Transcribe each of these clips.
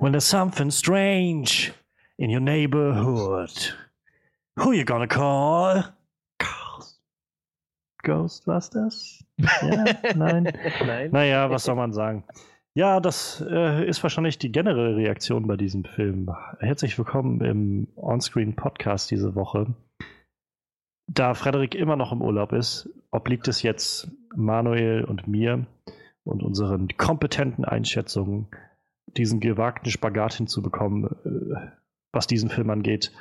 when there's something strange in your neighborhood. Who you gonna call? Ghostbusters? Ja, nein. Nein. Naja, was soll man sagen? Ja, das äh, ist wahrscheinlich die generelle Reaktion bei diesem Film. Herzlich willkommen im Onscreen Podcast diese Woche. Da Frederik immer noch im Urlaub ist, obliegt es jetzt Manuel und mir und unseren kompetenten Einschätzungen, diesen gewagten Spagat hinzubekommen, äh, was diesen Film angeht,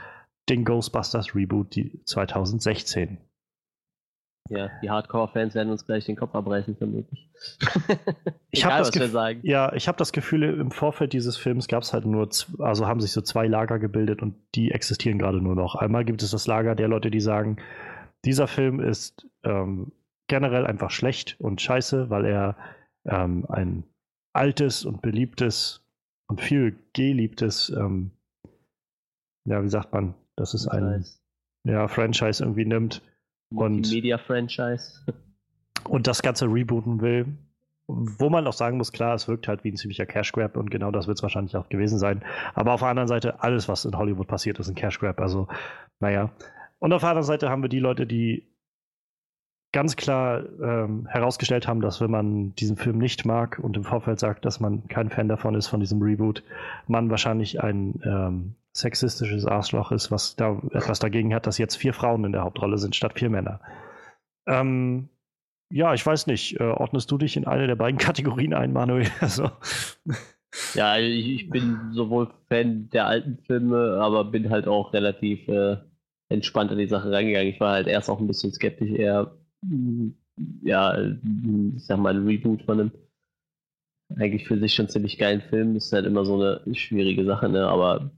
den Ghostbusters Reboot die 2016. Ja, die Hardcore-Fans werden uns gleich den Kopf abbrechen, vermutlich. Ich habe das, Gef- ja, ich hab das Gefühl, im Vorfeld dieses Films gab es halt nur, also haben sich so zwei Lager gebildet und die existieren gerade nur noch. Einmal gibt es das Lager der Leute, die sagen, dieser Film ist ähm, generell einfach schlecht und scheiße, weil er ähm, ein altes und beliebtes und viel geliebtes, ähm, ja, wie sagt man, das ist ein ja, Franchise irgendwie nimmt und- Media-Franchise. und das Ganze rebooten will. Wo man auch sagen muss, klar, es wirkt halt wie ein ziemlicher Cash Grab und genau das wird es wahrscheinlich auch gewesen sein. Aber auf der anderen Seite, alles, was in Hollywood passiert, ist ein Cash Grab. Also, naja. Und auf der anderen Seite haben wir die Leute, die ganz klar ähm, herausgestellt haben, dass wenn man diesen Film nicht mag und im Vorfeld sagt, dass man kein Fan davon ist, von diesem Reboot, man wahrscheinlich ein ähm, sexistisches Arschloch ist, was da etwas dagegen hat, dass jetzt vier Frauen in der Hauptrolle sind statt vier Männer. Ähm, ja, ich weiß nicht. Äh, ordnest du dich in eine der beiden Kategorien ein, Manuel? Also, Ja, ich, bin sowohl Fan der alten Filme, aber bin halt auch relativ äh, entspannt an die Sache rangegangen. Ich war halt erst auch ein bisschen skeptisch, eher, ja, ich sag mal, ein Reboot von einem eigentlich für sich schon ziemlich geilen Film. Das ist halt immer so eine schwierige Sache, ne? Aber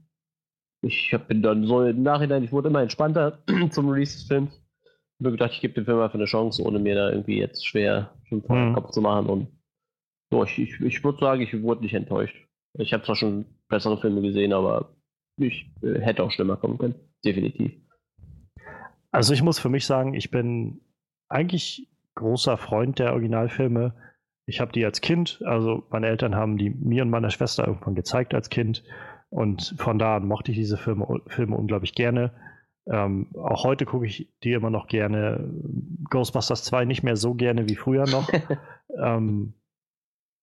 ich hab, bin dann so im Nachhinein, ich wurde immer entspannter zum Release des Films. Ich habe gedacht, ich gebe dem Film einfach eine Chance, ohne mir da irgendwie jetzt schwer schon vor den Mhm. Kopf zu machen. Und so, ich, ich, ich würde sagen, ich wurde nicht enttäuscht. Ich habe zwar schon bessere Filme gesehen, aber ich äh, hätte auch schlimmer kommen können. Definitiv. also ich muss für mich sagen, ich bin eigentlich großer Freund der Originalfilme. Ich habe die als Kind, also meine Eltern haben die mir und meiner Schwester irgendwann gezeigt als Kind. Und von da an mochte ich diese Filme, Filme unglaublich gerne. Ähm, auch heute gucke ich die immer noch gerne. Ghostbusters 2 nicht mehr so gerne wie früher noch. ähm,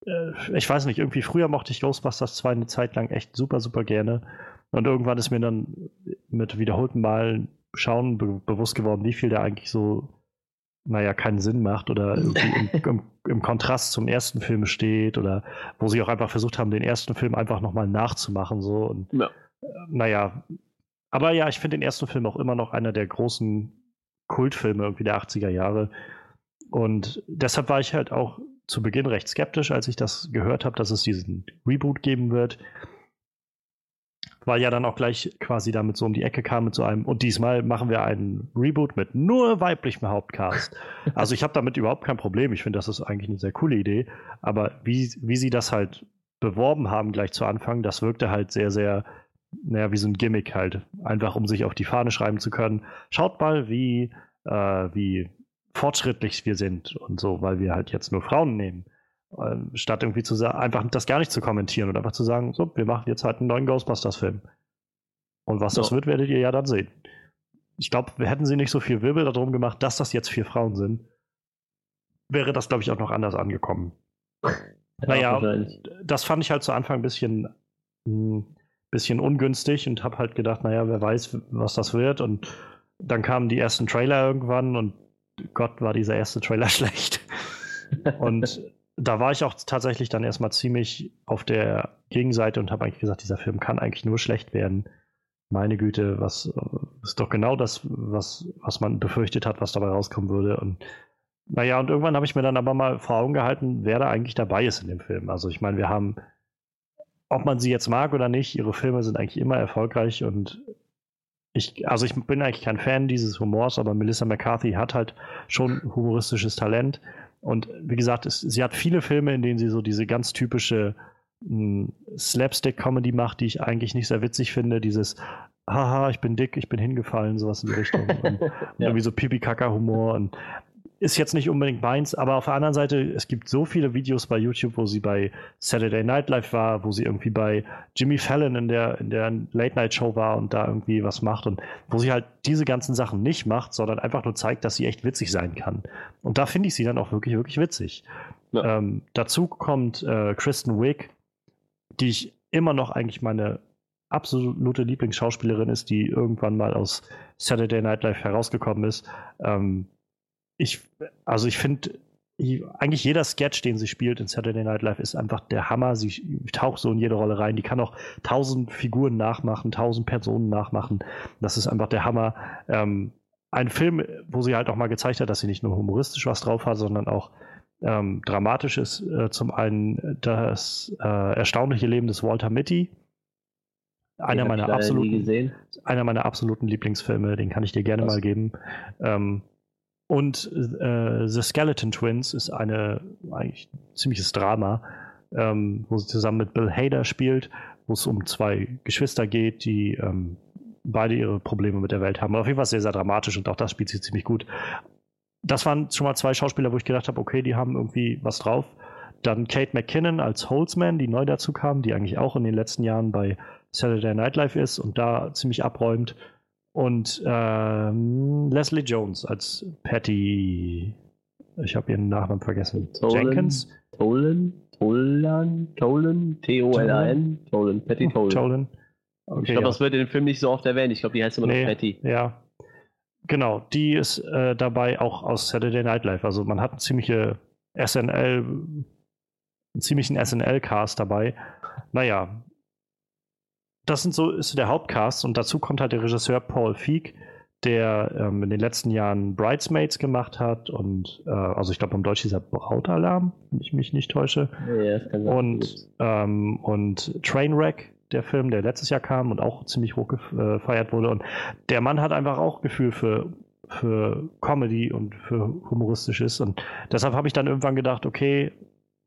äh, ich weiß nicht, irgendwie früher mochte ich Ghostbusters 2 eine Zeit lang echt super, super gerne. Und irgendwann ist mir dann mit wiederholten Malen schauen be bewusst geworden, wie viel der eigentlich so, naja, keinen Sinn macht oder irgendwie im, im, im Kontrast zum ersten Film steht oder wo sie auch einfach versucht haben, den ersten Film einfach nochmal nachzumachen. So. Und Ja. äh, naja, aber ja, ich finde den ersten Film auch immer noch einer der großen Kultfilme irgendwie der 80er Jahre. Und deshalb war ich halt auch zu Beginn recht skeptisch, als ich das gehört habe, dass es diesen Reboot geben wird. Weil ja dann auch gleich quasi damit so um die Ecke kam mit so einem, und diesmal machen wir einen Reboot mit nur weiblichem Hauptcast. Also ich habe damit überhaupt kein Problem. Ich finde, das ist eigentlich eine sehr coole Idee. Aber wie, wie sie das halt beworben haben gleich zu Anfang, das wirkte halt sehr, sehr, naja, wie so ein Gimmick halt. Einfach um sich auf die Fahne schreiben zu können. Schaut mal, wie, äh, wie fortschrittlich wir sind und so, weil wir halt jetzt nur Frauen nehmen. Ähm, statt irgendwie zu sagen, einfach das gar nicht zu kommentieren und einfach zu sagen, so, wir machen jetzt halt einen neuen Ghostbusters-Film. Und was das Ja. wird, werdet ihr ja dann sehen. Ich glaube, hätten sie nicht so viel Wirbel darum gemacht, dass das jetzt vier Frauen sind, wäre das, glaube ich, auch noch anders angekommen. Naja, wahrscheinlich. das fand ich halt zu Anfang ein bisschen, ein bisschen ungünstig und habe halt gedacht, naja, wer weiß, was das wird. Und dann kamen die ersten Trailer irgendwann und Gott, war dieser erste Trailer schlecht. Und da war ich auch tatsächlich dann erstmal ziemlich auf der Gegenseite und habe eigentlich gesagt, dieser Film kann eigentlich nur schlecht werden. Meine Güte, was äh, ist doch genau das, was, was man befürchtet hat, was dabei rauskommen würde. Und naja, und irgendwann habe ich mir dann aber mal vor Augen gehalten, wer da eigentlich dabei ist in dem Film. Also ich meine, wir haben, ob man sie jetzt mag oder nicht, ihre Filme sind eigentlich immer erfolgreich und ich, also ich bin eigentlich kein Fan dieses Humors, aber Melissa McCarthy hat halt schon humoristisches Talent. Und wie gesagt, es, sie hat viele Filme, in denen sie so diese ganz typische mh, Slapstick-Comedy macht, die ich eigentlich nicht sehr witzig finde. Dieses Haha, ich bin dick, ich bin hingefallen, sowas in die Richtung. Und Ja. irgendwie so Pipi-Kaka-Humor. Und ist jetzt nicht unbedingt meins, aber auf der anderen Seite, es gibt so viele Videos bei YouTube, wo sie bei Saturday Night Live war, wo sie irgendwie bei Jimmy Fallon in der, in der Late Night Show war und da irgendwie was macht und wo sie halt diese ganzen Sachen nicht macht, sondern einfach nur zeigt, dass sie echt witzig sein kann. Und da finde ich sie dann auch wirklich, wirklich witzig. Ja. Ähm, dazu kommt äh, Kristen Wiig, die ich immer noch eigentlich meine absolute Lieblingsschauspielerin ist, die irgendwann mal aus Saturday Night Live herausgekommen ist. Ähm, ich, also ich finde, eigentlich jeder Sketch, den sie spielt in Saturday Night Live, ist einfach der Hammer. Sie taucht so in jede Rolle rein. Die kann auch tausend Figuren nachmachen, tausend Personen nachmachen. Das ist einfach der Hammer. Ähm, ein Film, wo sie halt auch mal gezeigt hat, dass sie nicht nur humoristisch was drauf hat, sondern auch ähm, dramatisch ist. Äh, zum einen das äh, erstaunliche Leben des Walter Mitty. Einer meiner, absoluten, einer meiner absoluten Lieblingsfilme, den kann ich dir gerne was? mal geben. Ähm, und äh, The Skeleton Twins ist eine eigentlich ziemliches Drama, ähm, wo sie zusammen mit Bill Hader spielt, wo es um zwei Geschwister geht, die ähm, beide ihre Probleme mit der Welt haben. Auf jeden Fall sehr, sehr dramatisch und auch das spielt sie ziemlich gut. Das waren schon mal zwei Schauspieler, wo ich gedacht habe, okay, die haben irgendwie was drauf. Dann Kate McKinnon als Holzman, die neu dazu kam, die eigentlich auch in den letzten Jahren bei Saturday Night Live ist und da ziemlich abräumt. Und ähm, Leslie Jones als Patty. Ich habe ihren Nachnamen vergessen. Tolan, Jenkins? Tolan? Tolan? Tolan? T-O-L-A-N? Tolan. Patty Tolan. Tolan. Okay, ich glaube, ja. das wird in dem Film nicht so oft erwähnt. Ich glaube, die heißt immer nee, noch Patty. Ja. Genau, die ist äh, dabei auch aus Saturday Night Live. Also man hat eine ziemliche SNL, einen ziemlichen SNL-Cast dabei. Naja, das sind so, ist so der Hauptcast und dazu kommt halt der Regisseur Paul Feig, der ähm, in den letzten Jahren Bridesmaids gemacht hat und äh, also ich glaube im Deutsch dieser Brautalarm, wenn ich mich nicht täusche. Ja. Und, ähm, und Trainwreck, der Film, der letztes Jahr kam und auch ziemlich hoch gefeiert wurde. Und der Mann hat einfach auch Gefühl für, für Comedy und für Humoristisches. Und deshalb habe ich dann irgendwann gedacht, okay,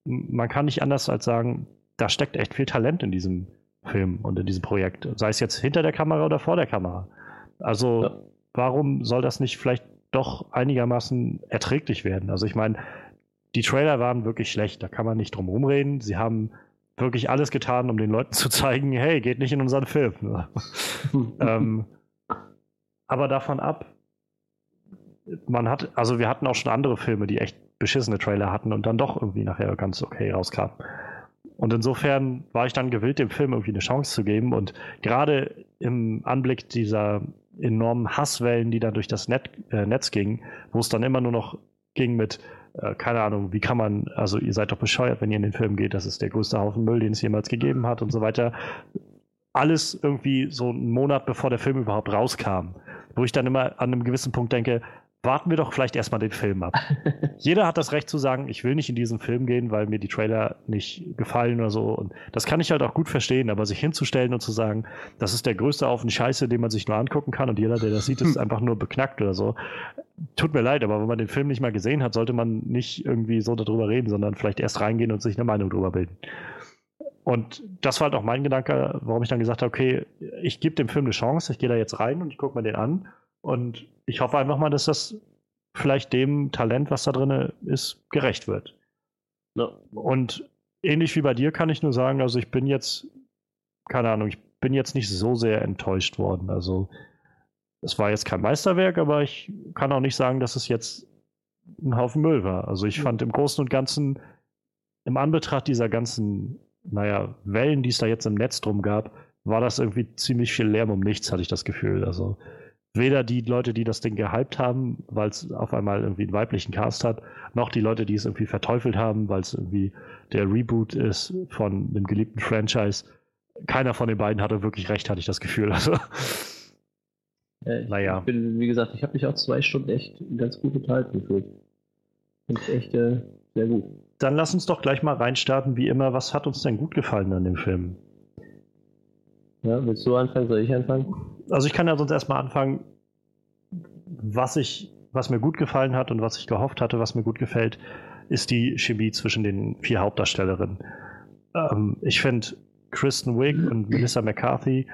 man kann nicht anders als sagen, da steckt echt viel Talent in diesem Film und in diesem Projekt. Sei es jetzt hinter der Kamera oder vor der Kamera. Also, ja. warum soll das nicht vielleicht doch einigermaßen erträglich werden? Also, ich meine, die Trailer waren wirklich schlecht, da kann man nicht drum rumreden. Sie haben wirklich alles getan, um den Leuten zu zeigen, hey, geht nicht in unseren Film. ähm, aber davon ab, man hat, also wir hatten auch schon andere Filme, die echt beschissene Trailer hatten und dann doch irgendwie nachher ganz okay rauskamen. Und insofern war ich dann gewillt, dem Film irgendwie eine Chance zu geben. Und gerade im Anblick dieser enormen Hasswellen, die dann durch das Net, äh, Netz gingen, wo es dann immer nur noch ging mit, äh, keine Ahnung, wie kann man, also ihr seid doch bescheuert, wenn ihr in den Film geht, das ist der größte Haufen Müll, den es jemals gegeben hat und so weiter. Alles irgendwie so einen Monat bevor der Film überhaupt rauskam. Wo ich dann immer an einem gewissen Punkt denke, warten wir doch vielleicht erstmal den Film ab. Jeder hat das Recht zu sagen, ich will nicht in diesen Film gehen, weil mir die Trailer nicht gefallen oder so. Und das kann ich halt auch gut verstehen, aber sich hinzustellen und zu sagen, das ist der größte Haufen Scheiße, den man sich nur angucken kann und jeder, der das sieht, ist einfach nur beknackt oder so. Tut mir leid, aber wenn man den Film nicht mal gesehen hat, sollte man nicht irgendwie so darüber reden, sondern vielleicht erst reingehen und sich eine Meinung darüber bilden. Und das war halt auch mein Gedanke, warum ich dann gesagt habe, okay, ich gebe dem Film eine Chance, ich gehe da jetzt rein und ich gucke mir den an und ich hoffe einfach mal, dass das vielleicht dem Talent, was da drin ist, gerecht wird. Ja. Und ähnlich wie bei dir kann ich nur sagen, also ich bin jetzt, keine Ahnung, ich bin jetzt nicht so sehr enttäuscht worden. Also es war jetzt kein Meisterwerk, aber ich kann auch nicht sagen, dass es jetzt ein Haufen Müll war. Also ich mhm. fand im Großen und Ganzen, im Anbetracht dieser ganzen, naja, Wellen, die es da jetzt im Netz drum gab, war das irgendwie ziemlich viel Lärm um nichts, hatte ich das Gefühl. Also weder die Leute, die das Ding gehypt haben, weil es auf einmal irgendwie einen weiblichen Cast hat, noch die Leute, die es irgendwie verteufelt haben, weil es irgendwie der Reboot ist von einem geliebten Franchise. Keiner von den beiden hatte wirklich recht, hatte ich das Gefühl. Also, ja, ich, naja. Ich bin, wie gesagt, ich habe mich auch zwei Stunden echt ganz gut unterhalten gefühlt. Finde ich echt äh, sehr gut. Dann lass uns doch gleich mal reinstarten, wie immer. Was hat uns denn gut gefallen an dem Film? Ja, willst du anfangen? Soll ich anfangen? Also ich kann ja sonst erstmal anfangen, was ich, was mir gut gefallen hat und was ich gehofft hatte, was mir gut gefällt, ist die Chemie zwischen den vier Hauptdarstellerinnen. Ähm, ich finde Kristen Wiig und Melissa McCarthy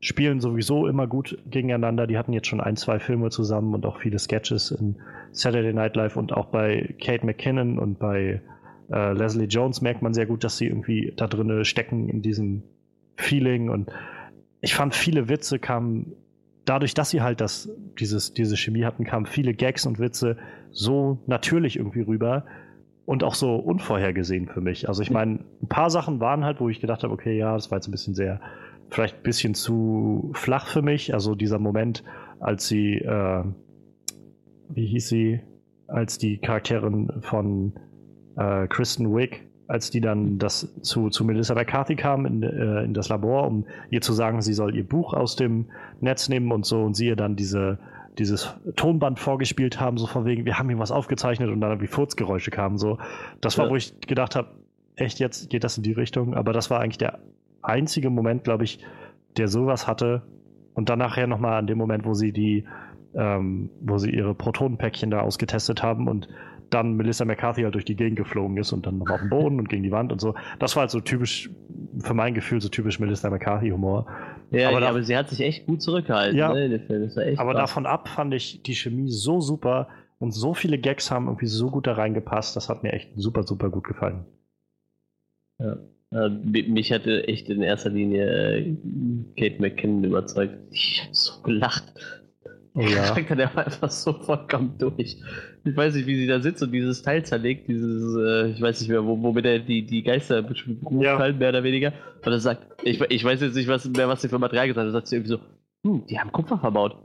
spielen sowieso immer gut gegeneinander. Die hatten jetzt schon ein, zwei Filme zusammen und auch viele Sketches in Saturday Night Live und auch bei Kate McKinnon und bei äh, Leslie Jones merkt man sehr gut, dass sie irgendwie da drin stecken in diesem Feeling und ich fand viele Witze kamen dadurch, dass sie halt das, dieses, diese Chemie hatten, kamen viele Gags und Witze so natürlich irgendwie rüber und auch so unvorhergesehen für mich. Also ich meine, ein paar Sachen waren halt, wo ich gedacht habe, okay, ja, das war jetzt ein bisschen sehr, vielleicht ein bisschen zu flach für mich. Also dieser Moment, als sie, äh, wie hieß sie, als die Charakterin von äh, Kristen Wick, als die dann das zu, zu Melissa McCarthy kam in, äh, in das Labor, um ihr zu sagen, sie soll ihr Buch aus dem Netz nehmen und so und sie ihr dann diese dieses Tonband vorgespielt haben, so von wegen, wir haben hier was aufgezeichnet und dann irgendwie Furzgeräusche kamen. So. Das war, ja. wo ich gedacht habe, echt jetzt geht das in die Richtung. Aber das war eigentlich der einzige Moment, glaube ich, der sowas hatte. Und dann nachher nochmal an dem Moment, wo sie die, ähm, wo sie ihre Protonenpäckchen da ausgetestet haben und dann Melissa McCarthy halt durch die Gegend geflogen ist und dann noch auf den Boden und gegen die Wand und so. Das war halt so typisch, für mein Gefühl, so typisch Melissa McCarthy-Humor. Ja, aber, ja, da, aber sie hat sich echt gut zurückgehalten. Ja, ne, aber krass. davon ab fand ich die Chemie so super und so viele Gags haben irgendwie so gut da reingepasst. Das hat mir echt super, super gut gefallen. Ja. Mich hatte echt in erster Linie äh, Kate McKinnon überzeugt. Ich habe so gelacht. Oh ja. Der war einfach so vollkommen durch. Ich weiß nicht, wie sie da sitzt und dieses Teil zerlegt, dieses, äh, ich weiß nicht mehr, wo, womit er die, die Geister ja. mehr oder weniger. Und er sagt, ich, ich weiß jetzt nicht was, mehr, was sie für Material gesagt hat. Er sagt sie irgendwie so, hm, die haben Kupfer verbaut.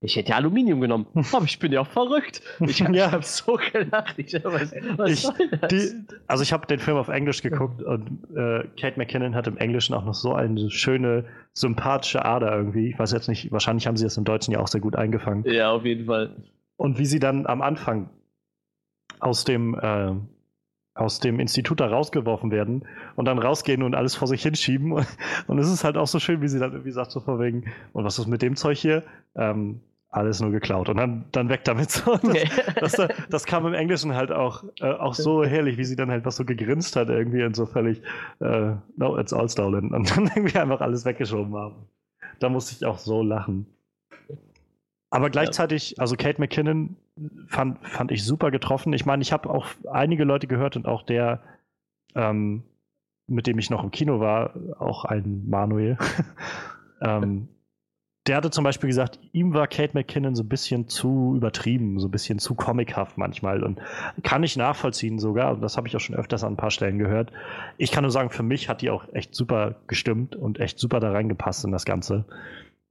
Ich hätte ja Aluminium genommen. Aber ich bin ja auch verrückt. Ich habe ja. hab so gelacht. Ich, was, was ich, die, also ich habe den Film auf Englisch geguckt und äh, Kate McKinnon hat im Englischen auch noch so eine schöne, sympathische Ader irgendwie. Ich weiß jetzt nicht, wahrscheinlich haben sie das im Deutschen ja auch sehr gut eingefangen. Ja, auf jeden Fall. Und wie sie dann am Anfang aus dem, äh, aus dem Institut da rausgeworfen werden und dann rausgehen und alles vor sich hinschieben. Und es ist halt auch so schön, wie sie dann irgendwie sagt, so vor wegen, und was ist mit dem Zeug hier? Ähm, alles nur geklaut und dann, dann weg damit. So. Das, das, das, kam im Englischen halt auch, äh, auch so herrlich, wie sie dann halt was so gegrinst hat irgendwie und so völlig, äh, no, it's all stolen und dann irgendwie einfach alles weggeschoben haben. Da musste ich auch so lachen. Aber gleichzeitig, also Kate McKinnon fand, fand ich super getroffen. Ich meine, ich habe auch einige Leute gehört und auch der, ähm, mit dem ich noch im Kino war, auch ein Manuel, ähm, der hatte zum Beispiel gesagt, ihm war Kate McKinnon so ein bisschen zu übertrieben, so ein bisschen zu comichaft manchmal. Und kann ich nachvollziehen sogar, und das habe ich auch schon öfters an ein paar Stellen gehört. Ich kann nur sagen, für mich hat die auch echt super gestimmt und echt super da reingepasst in das Ganze.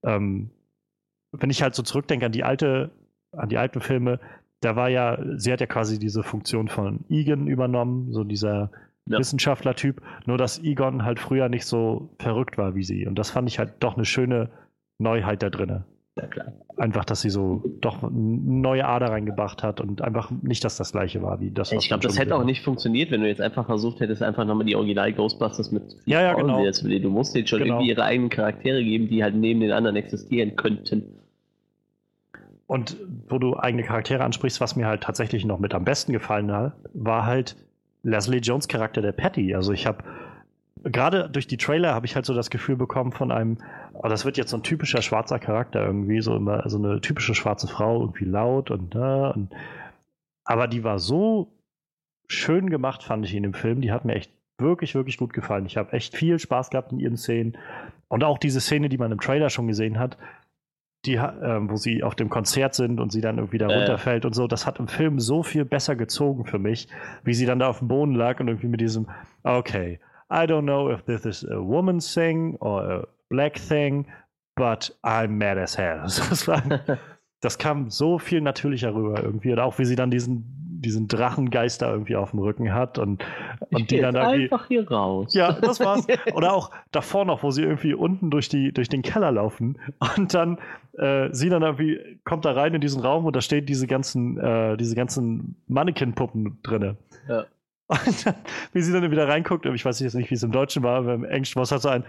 Ähm, wenn ich halt so zurückdenke an die alte, an die alten Filme, da war ja, sie hat ja quasi diese Funktion von Egan übernommen, so dieser ja. Wissenschaftler-Typ, nur dass Egon halt früher nicht so verrückt war wie sie. Und das fand ich halt doch eine schöne Neuheit da drin. Ja, klar. Einfach, dass sie so doch eine neue Ader reingebracht hat und einfach nicht, dass das gleiche war wie das. Was ich glaube, das hätte auch nicht funktioniert, wenn du jetzt einfach versucht hättest, einfach nochmal die Original Ghostbusters mit ja, ja, genau. Du musst denen schon genau. irgendwie ihre eigenen Charaktere geben, die halt neben den anderen existieren könnten. Und wo du eigene Charaktere ansprichst, was mir halt tatsächlich noch mit am besten gefallen hat, war halt Leslie Jones Charakter der Patty. Also ich habe gerade durch die Trailer habe ich halt so das Gefühl bekommen von einem, oh, das wird jetzt so ein typischer schwarzer Charakter irgendwie, so immer so eine typische schwarze Frau, irgendwie laut und da. Und, aber die war so schön gemacht, fand ich in dem Film. Die hat mir echt wirklich, wirklich gut gefallen. Ich habe echt viel Spaß gehabt in ihren Szenen. Und auch diese Szene, die man im Trailer schon gesehen hat, die, äh, wo sie auf dem Konzert sind und sie dann irgendwie da runterfällt äh. und so, das hat im Film so viel besser gezogen für mich, wie sie dann da auf dem Boden lag und irgendwie mit diesem, okay, I don't know if this is a woman's thing or a black thing, but I'm mad as hell. Das, kam so viel natürlicher rüber irgendwie. Und auch wie sie dann diesen, diesen Drachengeister irgendwie auf dem Rücken hat und, und ich die dann irgendwie. einfach hier raus. Ja, das war's. Oder auch davor noch, wo sie irgendwie unten durch, die, durch den Keller laufen und dann äh, sie dann irgendwie kommt da rein in diesen Raum und da stehen diese ganzen, äh, diese ganzen Mannequin-Puppen drinne. Ja. Und dann, wie sie dann wieder reinguckt, ich weiß jetzt nicht, wie es im Deutschen war, aber im Englischen war es halt so ein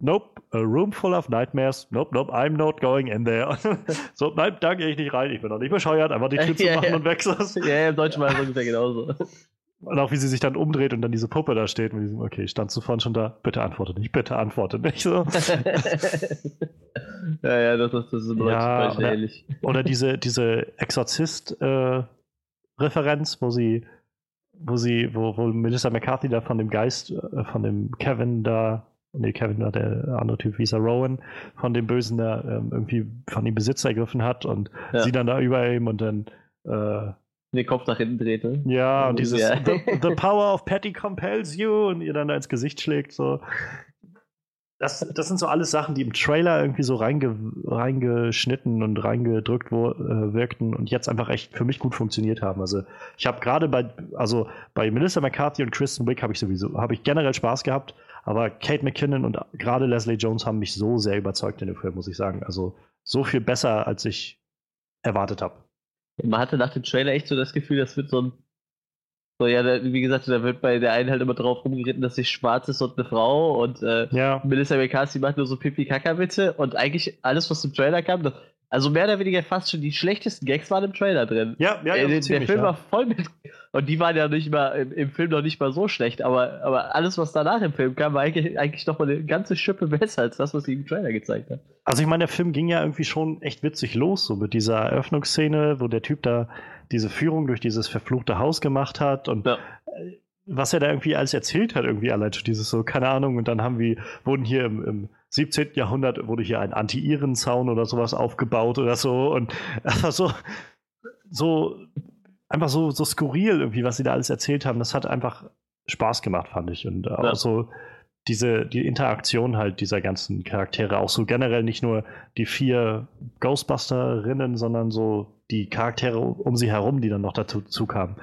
Nope, a room full of nightmares. Nope, nope, I'm not going in there. so, nein, da gehe ich nicht rein, ich bin noch nicht bescheuert, einfach die Tür zu machen ja. und weg. Ja, im Deutschen war es ungefähr genauso. Und auch wie sie sich dann umdreht und dann diese Puppe da steht und diesem, okay, standst du vorhin schon da? Bitte antworte nicht, bitte antworte nicht. So. ja, ja, das, ist, das ist ja, oder, ähnlich. Oder diese, diese Exorzist-Referenz, äh, wo sie, wo sie, wo, wo Melissa McCarthy da von dem Geist, äh, von dem Kevin da, nee, Kevin war der andere Typ, wie ist er, Rowan, von dem Bösen da ähm, irgendwie von dem Besitz ergriffen hat und ja. sie dann da über ihm und dann äh, den Kopf nach hinten dreht. Ne? Ja, und dieses ja. the, the, power of Patty compels you und ihr dann da ins Gesicht schlägt. So. Das, das sind so alles Sachen, die im Trailer irgendwie so reinge, reingeschnitten und reingedrückt wo, äh, wirkten und jetzt einfach echt für mich gut funktioniert haben. Also ich habe gerade bei, also bei Melissa McCarthy und Kristen Wick habe ich sowieso, habe ich generell Spaß gehabt, aber Kate McKinnon und gerade Leslie Jones haben mich so sehr überzeugt in dem Film, muss ich sagen. Also so viel besser, als ich erwartet habe. Man hatte nach dem Trailer echt so das Gefühl, das wird so ein. So, ja, wie gesagt, da wird bei der einen halt immer drauf rumgeritten, dass sie schwarz ist und eine Frau und äh, ja. Melissa McCarthy macht nur so Pipi-Kaka-Witze und eigentlich alles, was im Trailer kam, das, also mehr oder weniger fast schon die schlechtesten Gags waren im Trailer drin. Ja, ja, ja äh, der, ziemlich, der Film ja. war voll mit. Und die waren ja nicht mal im, im, Film noch nicht mal so schlecht, aber, aber alles, was danach im Film kam, war eigentlich, eigentlich noch mal eine ganze Schippe besser als das, was sie im Trailer gezeigt hat. Also ich meine, der Film ging ja irgendwie schon echt witzig los, so mit dieser Eröffnungsszene, wo der Typ da diese Führung durch dieses verfluchte Haus gemacht hat und ja. Was er da irgendwie alles erzählt hat, irgendwie allein schon dieses so, keine Ahnung, und dann haben wir, wurden hier im, im 17. Jahrhundert wurde hier ein Anti-Iren-Zaun oder sowas aufgebaut oder so und einfach so, so, einfach so, so skurril irgendwie, was sie da alles erzählt haben. Das hat einfach Spaß gemacht, fand ich. Und auch ja. so diese, die Interaktion halt dieser ganzen Charaktere, auch so generell nicht nur die vier Ghostbusterinnen, sondern so die Charaktere um sie herum, die dann noch dazu kamen.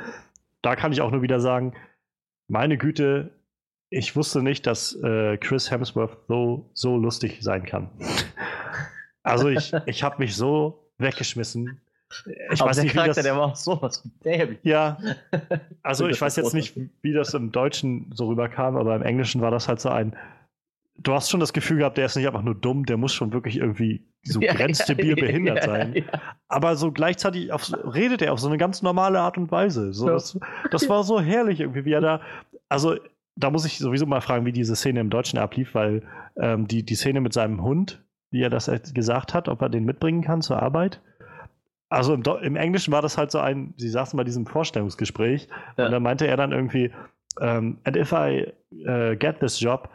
Da kann ich auch nur wieder sagen, meine Güte, ich wusste nicht, dass äh, Chris Hemsworth so, so lustig sein kann. also ich, ich habe mich so weggeschmissen. Ich Aber weiß nicht, Charakter, wie das, der war auch sowas dämlich. Ja, also ich weiß jetzt nicht, wie das im Deutschen so rüberkam, aber im Englischen war das halt so ein, du hast schon das Gefühl gehabt, der ist nicht einfach nur dumm, der muss schon wirklich irgendwie so ja, grenzstabil ja, behindert ja, sein. Aber so gleichzeitig auf, redet er auf so eine ganz normale Art und Weise. So, das, das war so herrlich irgendwie, wie er da, also da muss ich sowieso mal fragen, wie diese Szene im Deutschen ablief, weil ähm, die, die Szene mit seinem Hund, wie er das gesagt hat, ob er den mitbringen kann zur Arbeit. Also im, im Englischen war das halt so ein, sie saßen bei diesem Vorstellungsgespräch ja. und da meinte er dann irgendwie, um, ähm, and if I uh, get this job,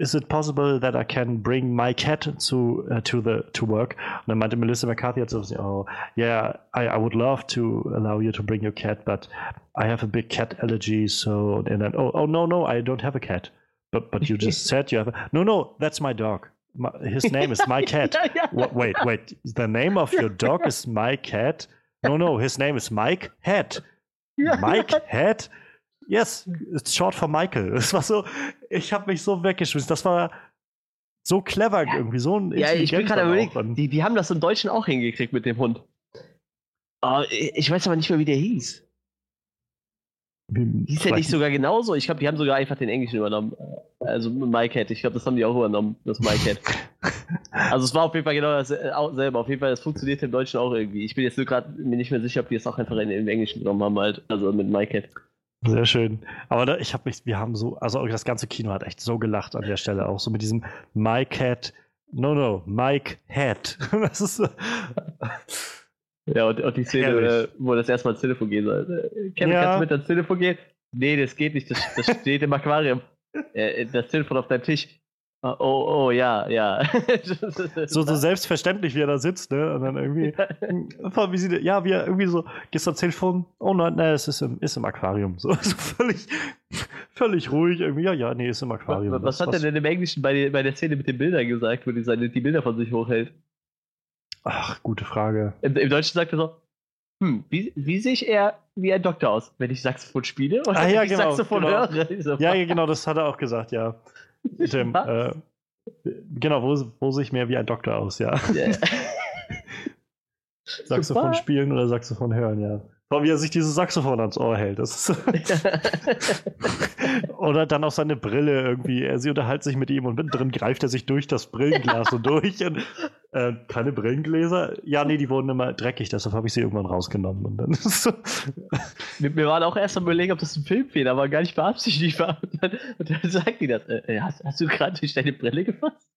is it possible that I can bring my cat to uh, to the to work? Dann meinte Melissa McCarthy hat so, oh yeah, I, I would love to allow you to bring your cat, but I have a big cat allergy. So and then oh oh no no I don't have a cat, but but you just said you have a, no no that's my dog. My, his name is my cat. wait wait the name of your dog is my cat. No no his name is Mike Head. Mike Head. Yes, it's short for Michael. Es war so, ich habe mich so weggeschmissen. Das war so clever ja. irgendwie, so ein Ja, ich bin gerade überlegt, die, die haben das im Deutschen auch hingekriegt mit dem Hund. Oh, ich weiß aber nicht mehr, wie der hieß. Wie, hieß der nicht sogar genauso? Ich glaube, die haben sogar einfach den Englischen übernommen. Also MyCat, ich glaube, das haben die auch übernommen, das MyCat. also es war auf jeden Fall genau dasselbe. Auf jeden Fall, das funktioniert im Deutschen auch irgendwie. Ich bin jetzt nur gerade mir nicht mehr sicher, ob die es auch einfach in, im Englischen genommen haben, halt. Also mit MyCat. Sehr schön. Aber da, ich habe mich, wir haben so, also das ganze Kino hat echt so gelacht an der Stelle auch, so mit diesem My Cat, no, no, Mike Head. das ist. Ja, und, und die Szene, äh, wo das erstmal ins Telefon gehen soll. Kevin, ja. kannst du mit ans Telefon gehen? Nee, das geht nicht, das, das steht im Aquarium. Äh, das Telefon auf deinem Tisch. Oh, oh, oh, ja, ja. so, so selbstverständlich, wie er da sitzt, ne? Und dann irgendwie, wie sie, ja, wie er irgendwie so, gehst ans Telefon, oh nein, nein, es ist im, ist im Aquarium. So, so völlig, völlig ruhig irgendwie, ja, ja, nee, ist im Aquarium. Was, was hat er denn im Englischen bei, bei der Szene mit den Bildern gesagt, wo die, seine, die Bilder von sich hochhält? Ach, gute Frage. Im, im Deutschen sagt er so, hm, wie, wie sehe ich eher wie ein Doktor aus, wenn ich Saxophon spiele oder ah, ja, wenn ich genau, Saxophon genau. höre? So, ja, ja, genau, das hat er auch gesagt, ja. Dem, äh, genau, wo, wo sehe ich mehr wie ein Doktor aus, ja. Yeah. Saxophon spielen oder Saxophon hören, ja. Vor wie er sich dieses Saxophon ans Ohr hält. Das ist Oder dann auch seine Brille irgendwie. Er, sie unterhält sich mit ihm und mittendrin greift er sich durch das Brillenglas so durch. Und, äh, keine Brillengläser? Ja, nee, die wurden immer dreckig, deshalb habe ich sie irgendwann rausgenommen. Und dann so. wir, wir waren auch erst am überlegen, ob das ein Filmfehler war, gar nicht beabsichtigt war. Und dann, und dann sagt die das. Äh, hast, hast, du gerade durch deine Brille gefasst?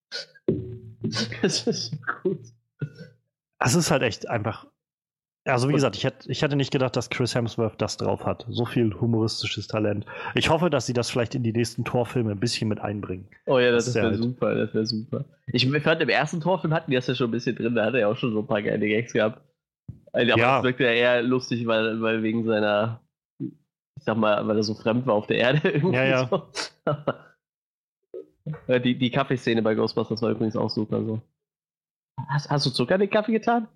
das ist gut. Es ist halt echt einfach also wie gesagt, ich hätte, ich hätte nicht gedacht, dass Chris Hemsworth das drauf hat. So viel humoristisches Talent. Ich hoffe, dass sie das vielleicht in die nächsten Torfilme ein bisschen mit einbringen. Oh ja, das, das wäre halt super, das wäre super. Ich fand, im ersten Torfilm hatten die das ja schon ein bisschen drin, da hat er ja auch schon so ein paar geile Gags gehabt. Also, aber ja. das wirkte ja eher lustig, weil, weil wegen seiner, ich sag mal, weil er so fremd war auf der Erde irgendwie. Ja, ja. So. die, die Kaffeeszene bei Ghostbusters war übrigens auch super so. Hast, hast du Zucker in den Kaffee getan?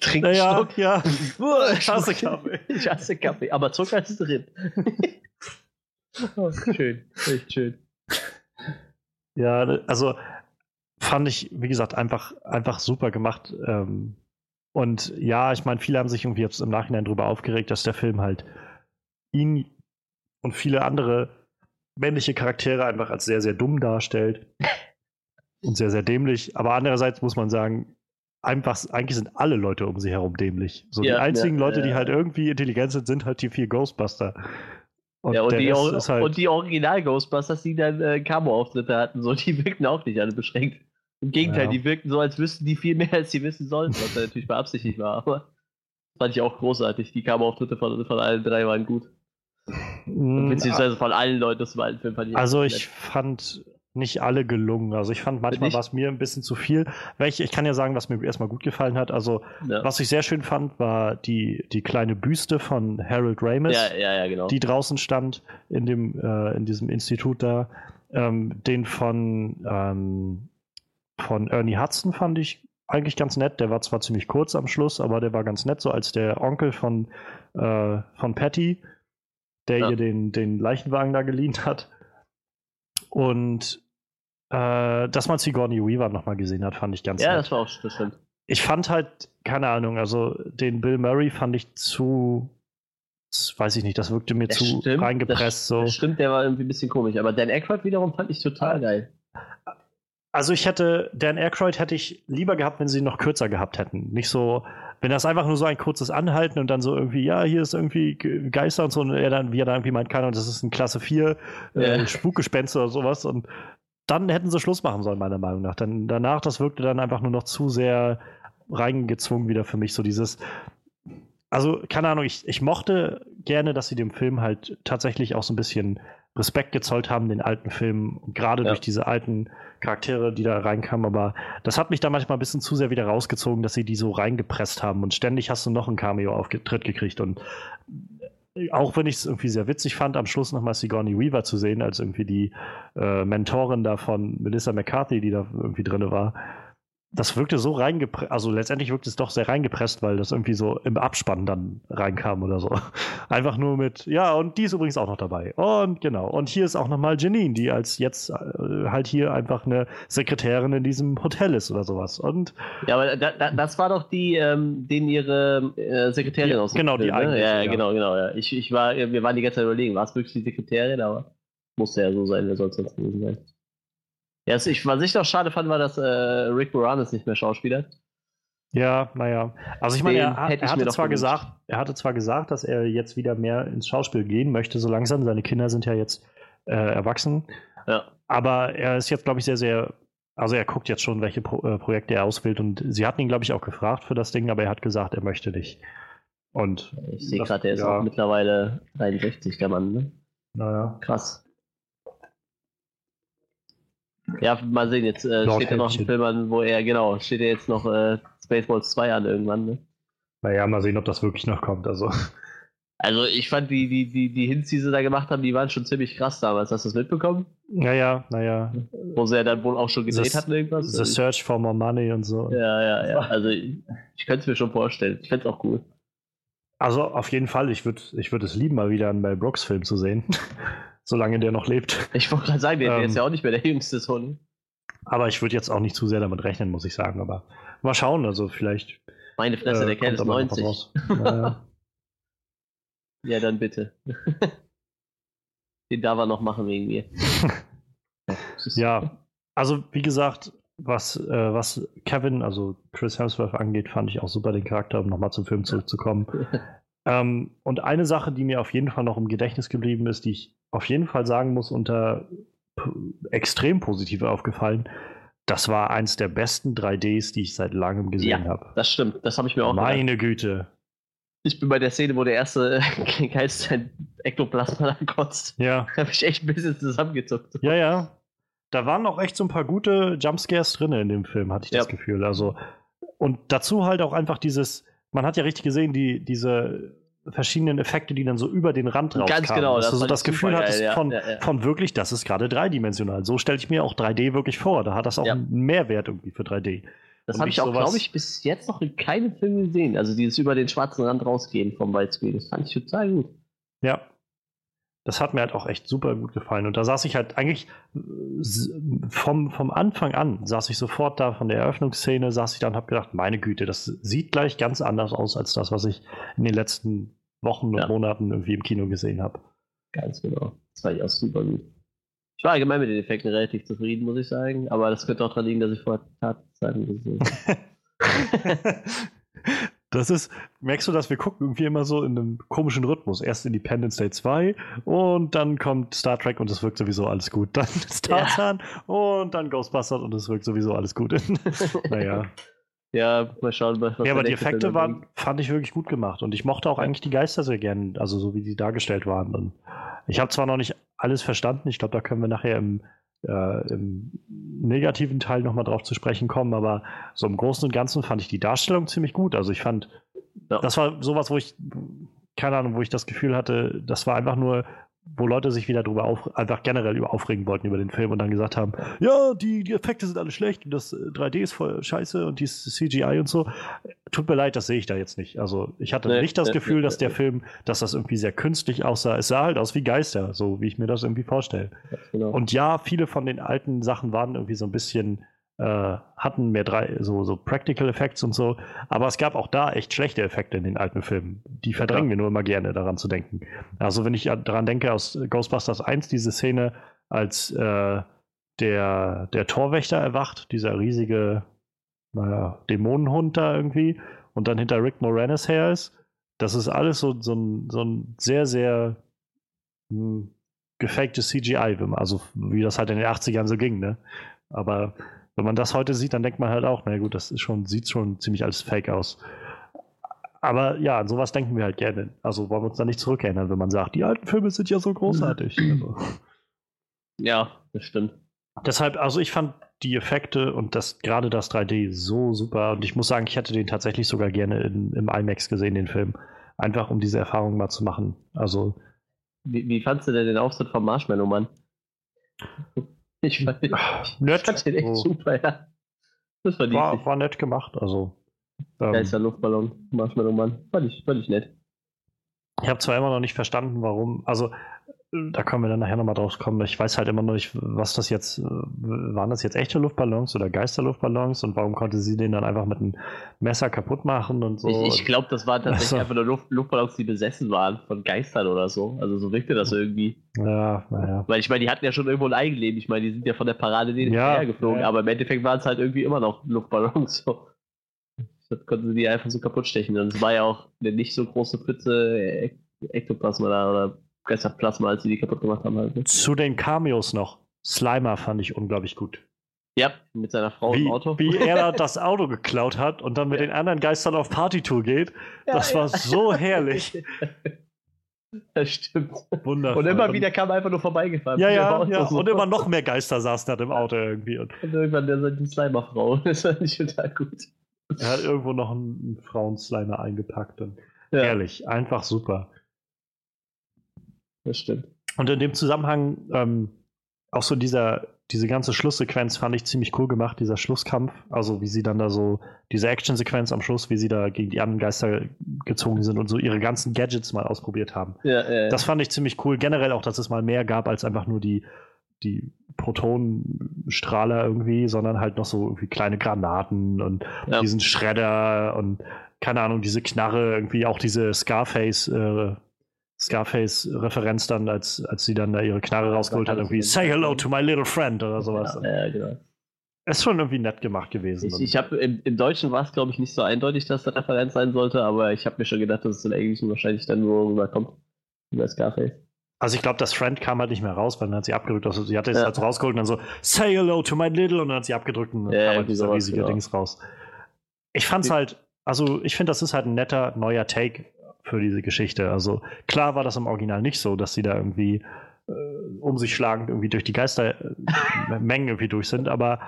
Trink naja, ja. Ich hasse Kaffee. Ich hasse Kaffee, aber Zucker ist drin. oh, schön, echt schön. Ja, also fand ich, wie gesagt, einfach, einfach super gemacht. Ähm, und ja, ich meine, viele haben sich irgendwie jetzt im Nachhinein darüber aufgeregt, dass der Film halt ihn und viele andere männliche Charaktere einfach als sehr, sehr dumm darstellt. und sehr, sehr dämlich. Aber andererseits muss man sagen, einfach, eigentlich sind alle Leute um sie herum dämlich. So ja, die einzigen ja, Leute, ja. die halt irgendwie intelligent sind, sind halt die vier Ghostbuster. Und, ja, und, die, halt und die Original-Ghostbusters, die dann äh, Camo-Auftritte hatten, so, die wirkten auch nicht alle beschränkt. Im Gegenteil, die wirkten so, als wüssten die viel mehr, als sie wissen sollten, was natürlich beabsichtigt war. Aber fand ich auch großartig. Die Camo-Auftritte von, von allen drei waren gut. Mm, Beziehungsweise von allen Leuten das war ein Film fand ich Also ich fand nicht alle gelungen. Also ich fand manchmal war es mir ein bisschen zu viel. Welche, ich kann ja sagen, was mir erstmal gut gefallen hat. Also ja. was ich sehr schön fand, war die, die kleine Büste von Harold Ramis, ja, ja, genau. die draußen stand in, dem, äh, in diesem Institut da. Ähm, den von, ähm, von Ernie Hudson fand ich eigentlich ganz nett. Der war zwar ziemlich kurz am Schluss, aber der war ganz nett, so als der Onkel von, äh, von Patty, der ihr den, den Leichenwagen da geliehen hat. Und äh, dass man Sigourney Weaver nochmal gesehen hat, fand ich ganz Ja, nett. das war auch das stimmt. Ich fand halt, keine Ahnung, also den Bill Murray fand ich zu, weiß ich nicht, das wirkte mir das zu stimmt, reingepresst. Das, so. das stimmt, der war irgendwie ein bisschen komisch, aber Dan Aykroyd wiederum fand ich total geil. Also ich hätte, Dan Aykroyd hätte ich lieber gehabt, wenn sie ihn noch kürzer gehabt hätten. Nicht so, wenn das einfach nur so ein kurzes Anhalten und dann so irgendwie, ja, hier ist irgendwie Geister und so, und er dann, wie er dann irgendwie meint, kann, das ist ein Klasse 4 äh, ja. Spukgespenster oder sowas und dann hätten sie Schluss machen sollen, meiner Meinung nach. Dann, danach, das wirkte dann einfach nur noch zu sehr reingezwungen wieder für mich, so dieses, also, keine Ahnung, ich, ich mochte gerne, dass sie dem Film halt tatsächlich auch so ein bisschen Respekt gezollt haben, den alten Film, gerade ja. durch diese alten Charaktere, die da reinkamen. Aber das hat mich da manchmal ein bisschen zu sehr wieder rausgezogen, dass sie die so reingepresst haben. Und ständig hast du noch einen Cameo-Auftritt gekriegt. Und auch wenn ich es irgendwie sehr witzig fand, am Schluss nochmal Sigourney Weaver zu sehen, als irgendwie die äh, Mentorin da von Melissa McCarthy, die da irgendwie drin war, das wirkte so reingepresst, also letztendlich wirkte es doch sehr reingepresst, weil das irgendwie so im Abspann dann reinkam oder so. Einfach nur mit, ja, und die ist übrigens auch noch dabei. Und genau, und hier ist auch nochmal Janine, die als jetzt äh, halt hier einfach eine Sekretärin in diesem Hotel ist oder sowas. Und ja, aber da, da, das war doch die, ähm, den ihre äh, Sekretärin aus. Genau, die ne? Ja, ja, genau, genau. Ja. Ich, ich war, wir waren die ganze Zeit überlegen, war es wirklich die Sekretärin, aber musste ja so sein, wer soll es sonst gewesen sein. Ja, ich, was ich doch schade fand, war, dass äh, Rick Moranis nicht mehr schauspielert. Ja, naja. Also ich meine, er, er, hatte zwar gesagt, er hatte zwar gesagt, dass er jetzt wieder mehr ins Schauspiel gehen möchte, so langsam. Seine Kinder sind ja jetzt äh, erwachsen. Ja. Aber er ist jetzt, glaube ich, sehr, sehr. Also er guckt jetzt schon, welche Pro äh, Projekte er auswählt. Und sie hatten ihn, glaube ich, auch gefragt für das Ding, aber er hat gesagt, er möchte nicht. Und ich sehe gerade, er ist ja. auch mittlerweile 63, der Mann, ne? Naja. Krass. Ja, mal sehen, jetzt äh, steht ja noch ein Film an, wo er, genau, steht ja jetzt noch äh, Spaceballs 2 an irgendwann, ne? Naja, mal sehen, ob das wirklich noch kommt, also. Also ich fand die, die, die, die Hints, die sie da gemacht haben, die waren schon ziemlich krass damals. Hast du das mitbekommen? Naja, naja. Wo sie ja dann wohl auch schon gedreht hatten irgendwas. The Search for More Money und so. Ja, ja, ja. Also ich, ich könnte es mir schon vorstellen. Ich fände es auch cool. Also auf jeden Fall, ich würde ich würd es lieben, mal wieder einen Mel Brooks Film zu sehen solange der noch lebt. Ich wollte gerade sagen, der, ähm, ist ja auch nicht mehr der jüngste Sohn. Aber ich würde jetzt auch nicht zu sehr damit rechnen, muss ich sagen. Aber mal schauen, also vielleicht. Meine Fresse, äh, der Kerl ist 90. Ja, ja. ja, dann bitte. den darf er noch machen wegen mir. ja, also wie gesagt, was, äh, was Kevin, also Chris Hemsworth angeht, fand ich auch super den Charakter, um nochmal zum Film zurückzukommen. ähm, und eine Sache, die mir auf jeden Fall noch im Gedächtnis geblieben ist, die ich auf jeden Fall sagen muss, unter extrem positiv aufgefallen, das war eins der besten 3Ds, die ich seit langem gesehen ja, habe. Das stimmt, das habe ich mir auch Meine gedacht. Güte. Ich bin bei der Szene, wo der erste Geist sein Ektoplasma dann kotzt. Ja. habe ich echt ein bisschen zusammengezuckt. Ja, ja. Da waren auch echt so ein paar gute Jumpscares drin in dem Film, hatte ich ja. das Gefühl. Also, und dazu halt auch einfach dieses, man hat ja richtig gesehen, die, diese verschiedenen Effekte, die dann so über den Rand rauskamen. Ganz genau. Dass du so das Gefühl hattest ja, von, ja, ja. von wirklich, das ist gerade dreidimensional. So stelle ich mir auch 3D wirklich vor. Da hat das auch einen Mehrwert irgendwie für 3D. Das habe ich auch, glaube ich, bis jetzt noch in keinem Film gesehen. Also dieses über den schwarzen Rand rausgehen vom Widescreen. Das fand ich total gut. Ja. Das hat mir halt auch echt super gut gefallen. Und da saß ich halt eigentlich vom, vom Anfang an, saß ich sofort da von der Eröffnungsszene, saß ich da und habe gedacht, meine Güte, das sieht gleich ganz anders aus als das, was ich in den letzten Wochen und ja. Monaten irgendwie im Kino gesehen habe. Ganz genau. Das war ja auch super gut. Ich war allgemein mit den Effekten relativ zufrieden, muss ich sagen. Aber das könnte auch daran liegen, dass ich vorher Tatsachen gesehen habe. Das ist, merkst du, dass wir gucken irgendwie immer so in einem komischen Rhythmus. Erst Independence Day 2 und dann kommt Star Trek und es wirkt sowieso alles gut. Dann Tarzan ja. und dann Ghostbusters und es wirkt sowieso alles gut. naja. Ja, mal schauen. Was ja, aber die Effekte waren, fand ich wirklich gut gemacht und ich mochte auch eigentlich die Geister sehr gern, also so wie die dargestellt waren. Und ich habe zwar noch nicht alles verstanden, ich glaube, da können wir nachher im äh, im negativen Teil nochmal drauf zu sprechen kommen, aber so im Großen und Ganzen fand ich die Darstellung ziemlich gut. Also ich fand, ja. das war sowas, wo ich, keine Ahnung, wo ich das Gefühl hatte, das war einfach nur wo Leute sich wieder drüber auf, einfach generell über aufregen wollten über den Film und dann gesagt haben, ja, die, die Effekte sind alle schlecht und das 3D äh, ist voll scheiße und die CGI und so. Tut mir leid, das sehe ich da jetzt nicht. Also ich hatte nee, nicht das nee, Gefühl, nee, dass der Film, dass das irgendwie sehr künstlich aussah. Es sah halt aus wie Geister, so wie ich mir das irgendwie vorstelle. Genau. Und ja, viele von den alten Sachen waren irgendwie so ein bisschen hatten mehr drei, so, so Practical Effects und so. Aber es gab auch da echt schlechte Effekte in den alten Filmen. Die verdrängen ja. wir nur immer gerne, daran zu denken. Also, wenn ich daran denke, aus Ghostbusters 1, diese Szene, als äh, der, der Torwächter erwacht, dieser riesige, naja, Dämonenhund da irgendwie, und dann hinter Rick Moranis her ist, das ist alles so, so, ein, so ein sehr, sehr mh, hm, gefaktes CGI, also wie das halt in den 80ern so ging, ne? Aber wenn man das heute sieht, dann denkt man halt auch, na gut, das ist schon, sieht schon ziemlich als Fake aus. Aber ja, an sowas denken wir halt gerne. Also wollen wir uns da nicht zurückerinnern, wenn man sagt, die alten Filme sind ja so großartig. Also. Ja, das stimmt. Deshalb, also ich fand die Effekte und das gerade das 3D so super und ich muss sagen, ich hätte den tatsächlich sogar gerne in, im IMAX gesehen, den Film. Einfach um diese Erfahrung mal zu machen. Also. Wie, wie fandst du denn den Auftritt vom Marshmallow Mann? Ich fand, ich, nett. fand den echt oh. super, ja. Das war, war, war nett gemacht, also. Ähm, ja, ist ja Luftballon, Marshmallow Mann. Fand ich, fand ich nett. Ich habe zwar immer noch nicht verstanden, warum. Also, da können wir dann nachher nochmal drauf kommen. Ich weiß halt immer noch nicht, was das jetzt, äh, waren das jetzt echte Luftballons oder Geisterluftballons und warum konnte sie den dann einfach mit einem Messer kaputt machen und so. Ich, ich glaube, das waren tatsächlich also, einfach nur Luft, Luftballons, die besessen waren von Geistern oder so. Also so wirkte das irgendwie. Ja, naja. Weil ich meine, die hatten ja schon irgendwo ein Eigenleben. Ich meine, die sind ja von der Parade ja, hergeflogen, ja. aber im Endeffekt waren es halt irgendwie immer noch Luftballons. So. Das konnten sie die einfach so kaputt stechen. Und es war ja auch eine nicht so große Pfütze Ektoplasma da oder Geisterplasma, als sie die kaputt gemacht haben. Halt. Zu den Cameos noch. Slimer fand ich unglaublich gut. Ja, mit seiner Frau wie, im Auto. Wie er das Auto geklaut hat und dann mit ja. den anderen Geistern auf Partytour geht. Ja, das war so herrlich. Das stimmt. Wundervoll. Und immer wieder kam er einfach nur vorbeigefahren. Ja, ja, ja. So. Und immer noch mehr Geister saßen da im Auto irgendwie. Und, und irgendwann der, die Slimer-Frau. Das fand ich total gut. Er hat irgendwo noch einen, einen Frauenslimer eingepackt. Und ja. Herrlich, einfach super das stimmt. Und in dem Zusammenhang ähm, auch so dieser, diese ganze Schlusssequenz fand ich ziemlich cool gemacht, dieser Schlusskampf. Also wie sie dann da so, diese Actionsequenz am Schluss, wie sie da gegen die anderen Geister gezogen sind und so ihre ganzen Gadgets mal ausprobiert haben. Ja, ja, ja. Das fand ich ziemlich cool. Generell auch, dass es mal mehr gab als einfach nur die, die Protonenstrahler irgendwie, sondern halt noch so irgendwie kleine Granaten und ja. diesen Schredder und keine Ahnung, diese Knarre, irgendwie auch diese Scarface- äh, Scarface-Referenz dann, als, als sie dann da ihre Knarre rausgeholt hat, irgendwie Say hello to my little friend oder sowas. Ja, ja genau. Ist schon irgendwie nett gemacht gewesen. Ich, ich habe im, im, Deutschen war es, glaube ich, nicht so eindeutig, dass das Referenz sein sollte, aber ich habe mir schon gedacht, dass es im Englischen wahrscheinlich dann nur rüberkommt. Über Scarface. Also ich glaube, das Friend kam halt nicht mehr raus, weil dann hat sie abgedrückt. Also sie hatte es ja. halt rausgeholt und dann so, say hello to my little und dann hat sie abgedrückt und dann ja, kam halt dieser riesige genau. Dings raus. Ich fand's halt, also ich finde, das ist halt ein netter neuer Take für diese Geschichte. Also klar war das im Original nicht so, dass sie da irgendwie äh, um sich schlagend irgendwie durch die Geistermengen irgendwie durch sind, aber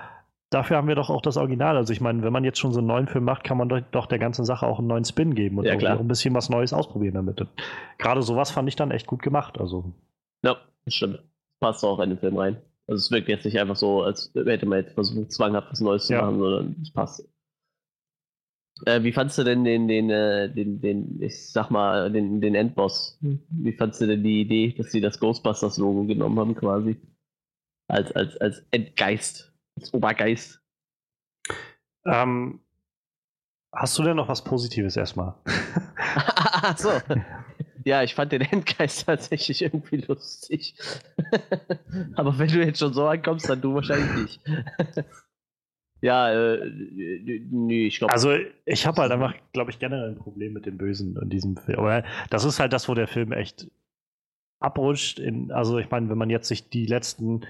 dafür haben wir doch auch das Original. Also ich meine, wenn man jetzt schon so einen neuen Film macht, kann man doch der ganzen Sache auch einen neuen Spin geben und ja, auch ein bisschen was Neues ausprobieren damit. Und gerade sowas fand ich dann echt gut gemacht. Also. Ja, das stimmt. Passt auch in den Film rein. Also es wirkt jetzt nicht einfach so, als hätte man jetzt versucht, zwanghaft was Neues zu ja. machen, sondern es passt. Äh, wie fandst du denn den, den, äh, den, den, ich sag mal, den, den Endboss? Wie fandst du denn die Idee, dass sie das Ghostbusters-Logo genommen haben, quasi? Als, als, als Endgeist als Obergeist. Ähm, hast du denn noch was Positives erstmal? Ach so. Ja, ich fand den Endgeist tatsächlich irgendwie lustig. Aber wenn du jetzt schon so ankommst, dann du wahrscheinlich nicht. Ja, äh, nee, ich glaube. Also, ich habe halt einfach, glaube ich, generell ein Problem mit dem Bösen in diesem Film. Aber das ist halt das, wo der Film echt abrutscht. In, also, ich meine, wenn man jetzt sich die letzten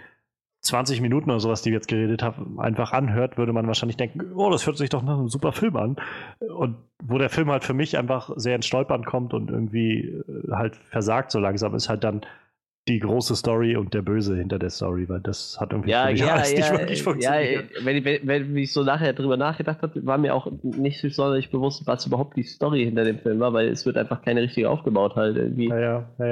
20 Minuten oder sowas, die wir jetzt geredet haben, einfach anhört, würde man wahrscheinlich denken, oh, das hört sich doch nach einem super Film an. Und wo der Film halt für mich einfach sehr ins Stolpern kommt und irgendwie äh, halt versagt so langsam, ist halt dann die große Story und der Böse hinter der Story, weil das hat irgendwie ja, für mich ja, alles ja, nicht wirklich funktioniert. Ja, wenn, wenn, wenn ich so nachher drüber nachgedacht habe, war mir auch nicht sonderlich bewusst, was überhaupt die Story hinter dem Film war, weil es wird einfach keine richtige aufgebaut halt irgendwie. Ja, ja, ja.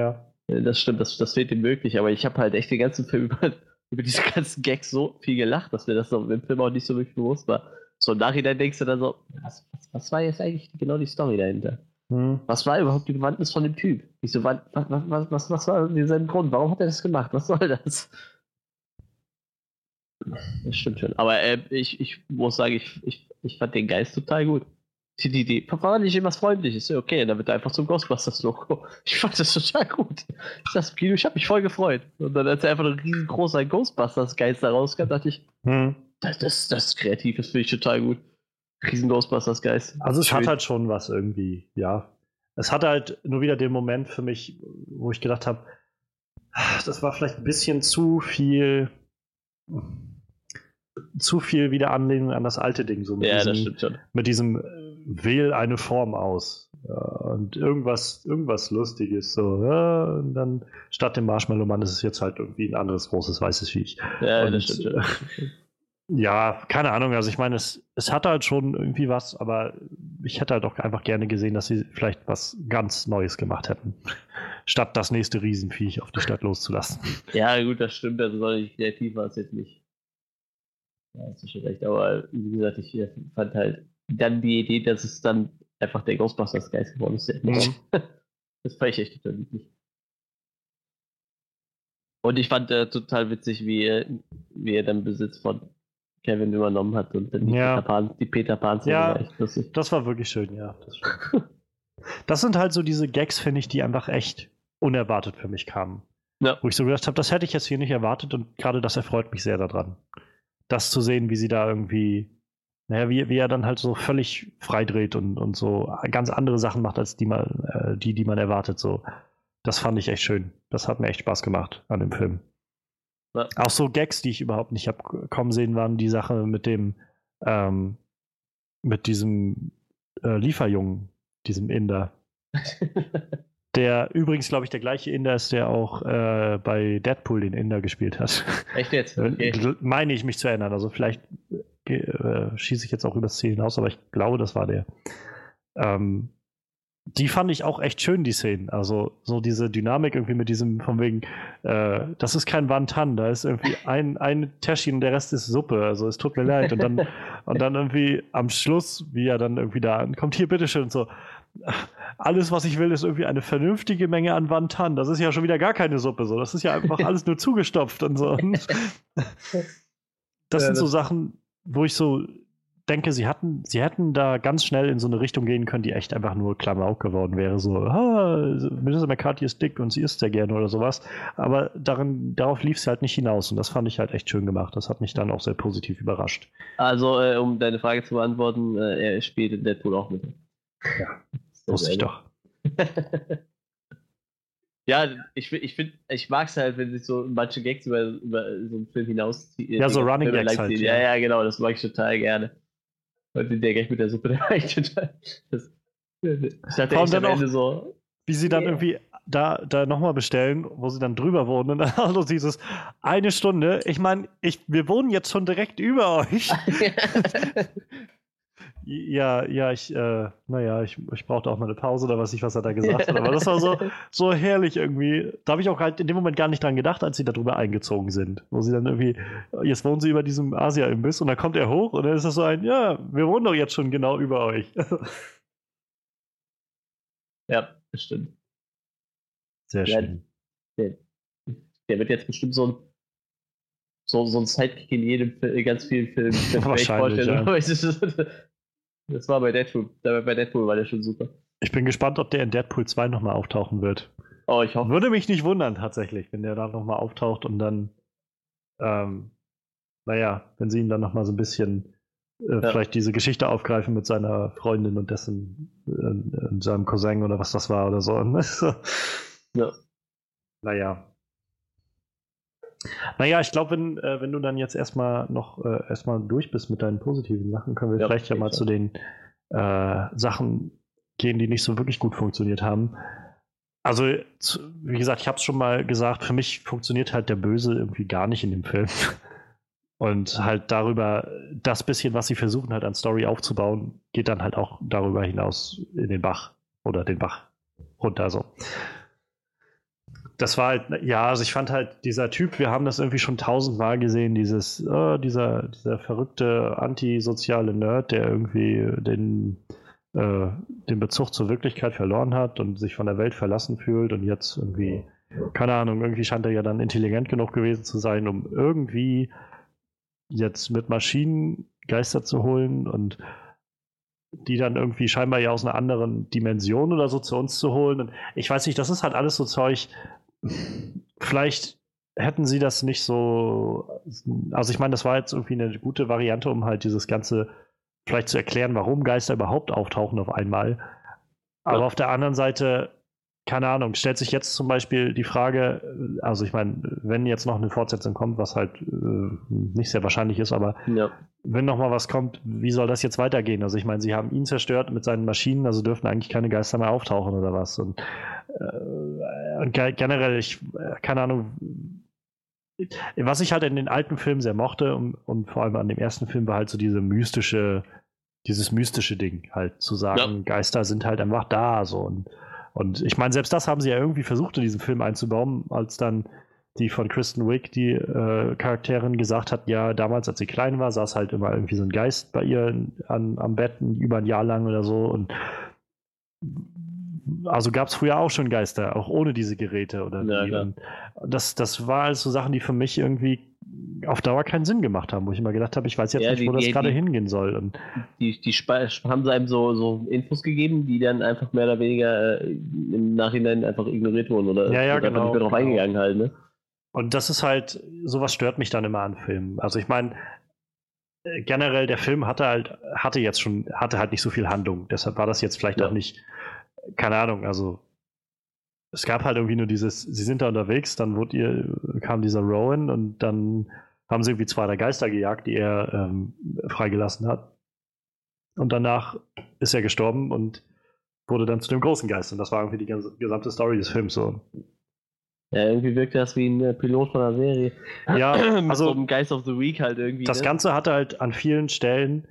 ja. Das stimmt, das, das fehlt ihm wirklich, aber ich habe halt echt den ganzen Film über über diese ganzen Gags so viel gelacht, dass mir das so im Film auch nicht so wirklich bewusst war. So im Nachhinein denkst du dann so, was, was, was war jetzt eigentlich genau die Story dahinter? Hm. Was war überhaupt die Bewandtnis von dem Typ? Wieso, was, was, was, was, war sein Grund? Warum hat er das gemacht? Was soll das? Das stimmt schon. Aber äh, ich, ich muss sagen, ich, ich, ich fand den Geist total gut die Idee. War nicht immer freundlich. Ist okay, dann wird er einfach zum Ghostbusters-Logo. Ich fand das total gut. Ich dachte, Kino, ich habe mich voll gefreut. Und dann, als er einfach ein riesengroßer Ghostbusters-Geist da rauskam, dachte ich, hm. das, das, das ist kreativ, das finde ich total gut. Riesen Ghostbusters-Geist. Also es Schön. hat halt schon was irgendwie, ja. Es hat halt nur wieder den Moment für mich, wo ich gedacht habe, das war vielleicht ein bisschen zu viel zu viel wieder Anlehnung an das alte Ding. So mit ja, diesem, das stimmt schon. Mit diesem äh, wähl eine Form aus. Ja, und irgendwas, irgendwas Lustiges. So, ja, und dann statt dem Marshmallow-Mann ist es jetzt halt irgendwie ein anderes großes weißes Viech. Ja, und, das stimmt schon. Ja, keine Ahnung. Also ich meine, es, es hat halt schon irgendwie was, aber ich hätte halt auch einfach gerne gesehen, dass sie vielleicht was ganz Neues gemacht hätten. Statt das nächste Riesenviech auf die Stadt loszulassen. Ja, gut, das stimmt. Also soll ich kreativ war es jetzt nicht. Ja, hast du schon recht. Aber wie gesagt, ich fand halt dann die Idee, dass es dann einfach der Ghostbusters Geist geworden ist. Mhm. Das fand ich echt total niedlich. Und ich fand äh, total witzig, wie, er, wie er dann Besitz von Kevin übernommen hat und dann die ja. Peter Pan, die Peter Pan ja, das war wirklich schön, ja. Das, das sind halt so diese Gags, finde ich, die einfach echt unerwartet für mich kamen. Ja. Wo ich so gedacht habe, das hätte ich jetzt hier nicht erwartet und gerade das erfreut mich sehr daran das zu sehen, wie sie da irgendwie, naja, wie, wie er dann halt so völlig freidreht und, und so ganz andere Sachen macht, als die, man, äh, die, die man erwartet. So. Das fand ich echt schön. Das hat mir echt Spaß gemacht an dem Film. Ja. Auch so Gags, die ich überhaupt nicht habe kommen sehen, waren die Sache mit dem, ähm, mit diesem äh, Lieferjungen, diesem Inder. Der übrigens, glaube ich, der gleiche Inder ist, der auch äh, bei Deadpool den Inder gespielt hat. Echt jetzt? Äh, okay. Meine ich mich zu erinnern. Also vielleicht äh, schieße ich jetzt auch übers Ziel hinaus, aber ich glaube, das war der. Ähm, die fand ich auch echt schön, die Szenen. Also so diese Dynamik irgendwie mit diesem, von wegen, äh, das ist kein Wantan, da ist irgendwie ein, ein Täschchen und der Rest ist Suppe. Also es tut mir leid. Und dann, und dann irgendwie am Schluss, wie er dann irgendwie da ankommt, hier, bitteschön, und so alles, was ich will, ist irgendwie eine vernünftige Menge an Wantan. Das ist ja schon wieder gar keine Suppe. So. Das ist ja einfach alles nur zugestopft und so. das sind so Sachen, wo ich so denke, sie hatten, sie hätten da ganz schnell in so eine Richtung gehen können, die echt einfach nur Klamauk geworden wäre. So, ah, Melissa McCarthy ist dick und sie isst sehr gerne oder sowas. Aber darin, darauf lief es halt nicht hinaus und das fand ich halt echt schön gemacht. Das hat mich dann auch sehr positiv überrascht. Also, äh, um deine Frage zu beantworten, äh, er spielt in Deadpool auch mit. Ja, wusste ich doch. Ja, ich, ich ich mag es halt, wenn sich so manche Gags über, über so einen Film hinausziehen. Ja, so Running Gags halt. Ja, ja, genau, das mag ich total gerne. Und der Gag mit der Suppe, der war ich total. Das, ich dachte echt am Ende so. Wie sie dann yeah. irgendwie da, da nochmal bestellen, wo sie dann drüber wohnen und dann also dieses eine Stunde. Ich meine, ich, wir wohnen jetzt schon direkt über euch. Ja, ja, ich, äh, naja, ich, ich brauchte auch mal eine Pause oder was ich, was er da gesagt hat. Aber das war so, so herrlich irgendwie. Da habe ich auch halt in dem Moment gar nicht dran gedacht, als sie darüber eingezogen sind. Wo sie dann irgendwie, jetzt wohnen sie über diesem Asia-Imbiss und dann kommt er hoch und dann ist das so ein, ja, wir wohnen doch jetzt schon genau über euch. ja, das stimmt. Sehr schön. Der, der, wird jetzt bestimmt so ein so, so ein Sidekick in jedem ganz vielen Filmen. Wahrscheinlich, ja. Das war bei Deadpool. Bei Deadpool war der schon super. Ich bin gespannt, ob der in Deadpool 2 nochmal auftauchen wird. Oh, ich hoffe. Würde mich nicht wundern, tatsächlich, wenn der da nochmal auftaucht und dann, ähm, naja, wenn sie ihn dann nochmal so ein bisschen äh, ja. vielleicht diese Geschichte aufgreifen mit seiner Freundin und dessen, äh, seinem Cousin oder was das war oder so. ja. Naja, naja, ich glaube, wenn, äh, wenn du dann jetzt erstmal noch äh, erstmal durch bist mit deinen positiven Sachen, können wir ja, vielleicht ja mal zu den äh, Sachen gehen, die nicht so wirklich gut funktioniert haben. Also, wie gesagt, ich habe es schon mal gesagt, für mich funktioniert halt der Böse irgendwie gar nicht in dem Film. Und halt darüber, das bisschen, was sie versuchen halt an Story aufzubauen, geht dann halt auch darüber hinaus in den Bach oder den Bach runter. So das war halt, ja, also ich fand halt dieser Typ, wir haben das irgendwie schon tausendmal gesehen, dieses, oh, dieser, dieser verrückte antisoziale Nerd, der irgendwie den, äh, den Bezug zur Wirklichkeit verloren hat und sich von der Welt verlassen fühlt und jetzt irgendwie, keine Ahnung, irgendwie scheint er ja dann intelligent genug gewesen zu sein, um irgendwie jetzt mit Maschinen Geister zu holen und die dann irgendwie scheinbar ja aus einer anderen Dimension oder so zu uns zu holen. Und ich weiß nicht, das ist halt alles so Zeug, vielleicht hätten sie das nicht so. Also, ich meine, das war jetzt irgendwie eine gute Variante, um halt dieses Ganze vielleicht zu erklären, warum Geister überhaupt auftauchen auf einmal. Aber ja. auf der anderen Seite, keine Ahnung, stellt sich jetzt zum Beispiel die Frage, also ich meine, wenn jetzt noch eine Fortsetzung kommt, was halt äh, nicht sehr wahrscheinlich ist, aber ja. wenn noch mal was kommt, wie soll das jetzt weitergehen? Also ich meine, sie haben ihn zerstört mit seinen Maschinen, also dürften eigentlich keine Geister mehr auftauchen oder was. Und äh, generell, ich, äh, keine Ahnung, was ich halt in den alten Filmen sehr mochte und, und, vor allem an dem ersten Film war halt so diese mystische, dieses mystische Ding, halt zu sagen, ja. Geister sind halt einfach da, so und, und ich meine, selbst das haben sie ja irgendwie versucht in diesem Film einzubauen, als dann die von Kristen Wick, die äh, Charakterin, gesagt hat, ja, damals, als sie klein war, saß halt immer irgendwie so ein Geist bei ihr an, am Bett über ein Jahr lang oder so. Und also gab es früher auch schon Geister, auch ohne diese Geräte oder ja, das, das war also Sachen, die für mich irgendwie auf Dauer keinen Sinn gemacht haben, wo ich immer gedacht habe, ich weiß jetzt ja, nicht, wo die, das gerade hingehen soll. Und die, die haben sie einem so, so Infos gegeben, die dann einfach mehr oder weniger äh, im Nachhinein einfach ignoriert wurden oder, ja, ja, oder genau, nicht mehr drauf genau. eingegangen halt. Ne? Und das ist halt, sowas stört mich dann immer an Filmen. Also ich meine, äh, generell der Film hatte halt, hatte jetzt schon, hatte halt nicht so viel Handlung. Deshalb war das jetzt vielleicht ja. auch nicht keine Ahnung, also es gab halt irgendwie nur dieses, sie sind da unterwegs, dann wurde ihr, kam dieser Rowan und dann haben sie irgendwie zwei der Geister gejagt, die er ähm, freigelassen hat. Und danach ist er gestorben und wurde dann zu dem großen Geist. Und das war irgendwie die ganze, gesamte Story des Films so. Ja, irgendwie wirkt das wie ein äh, Pilot von einer Serie. Ja, also so Geist of the Week halt irgendwie. Das ne? Ganze hatte halt an vielen Stellen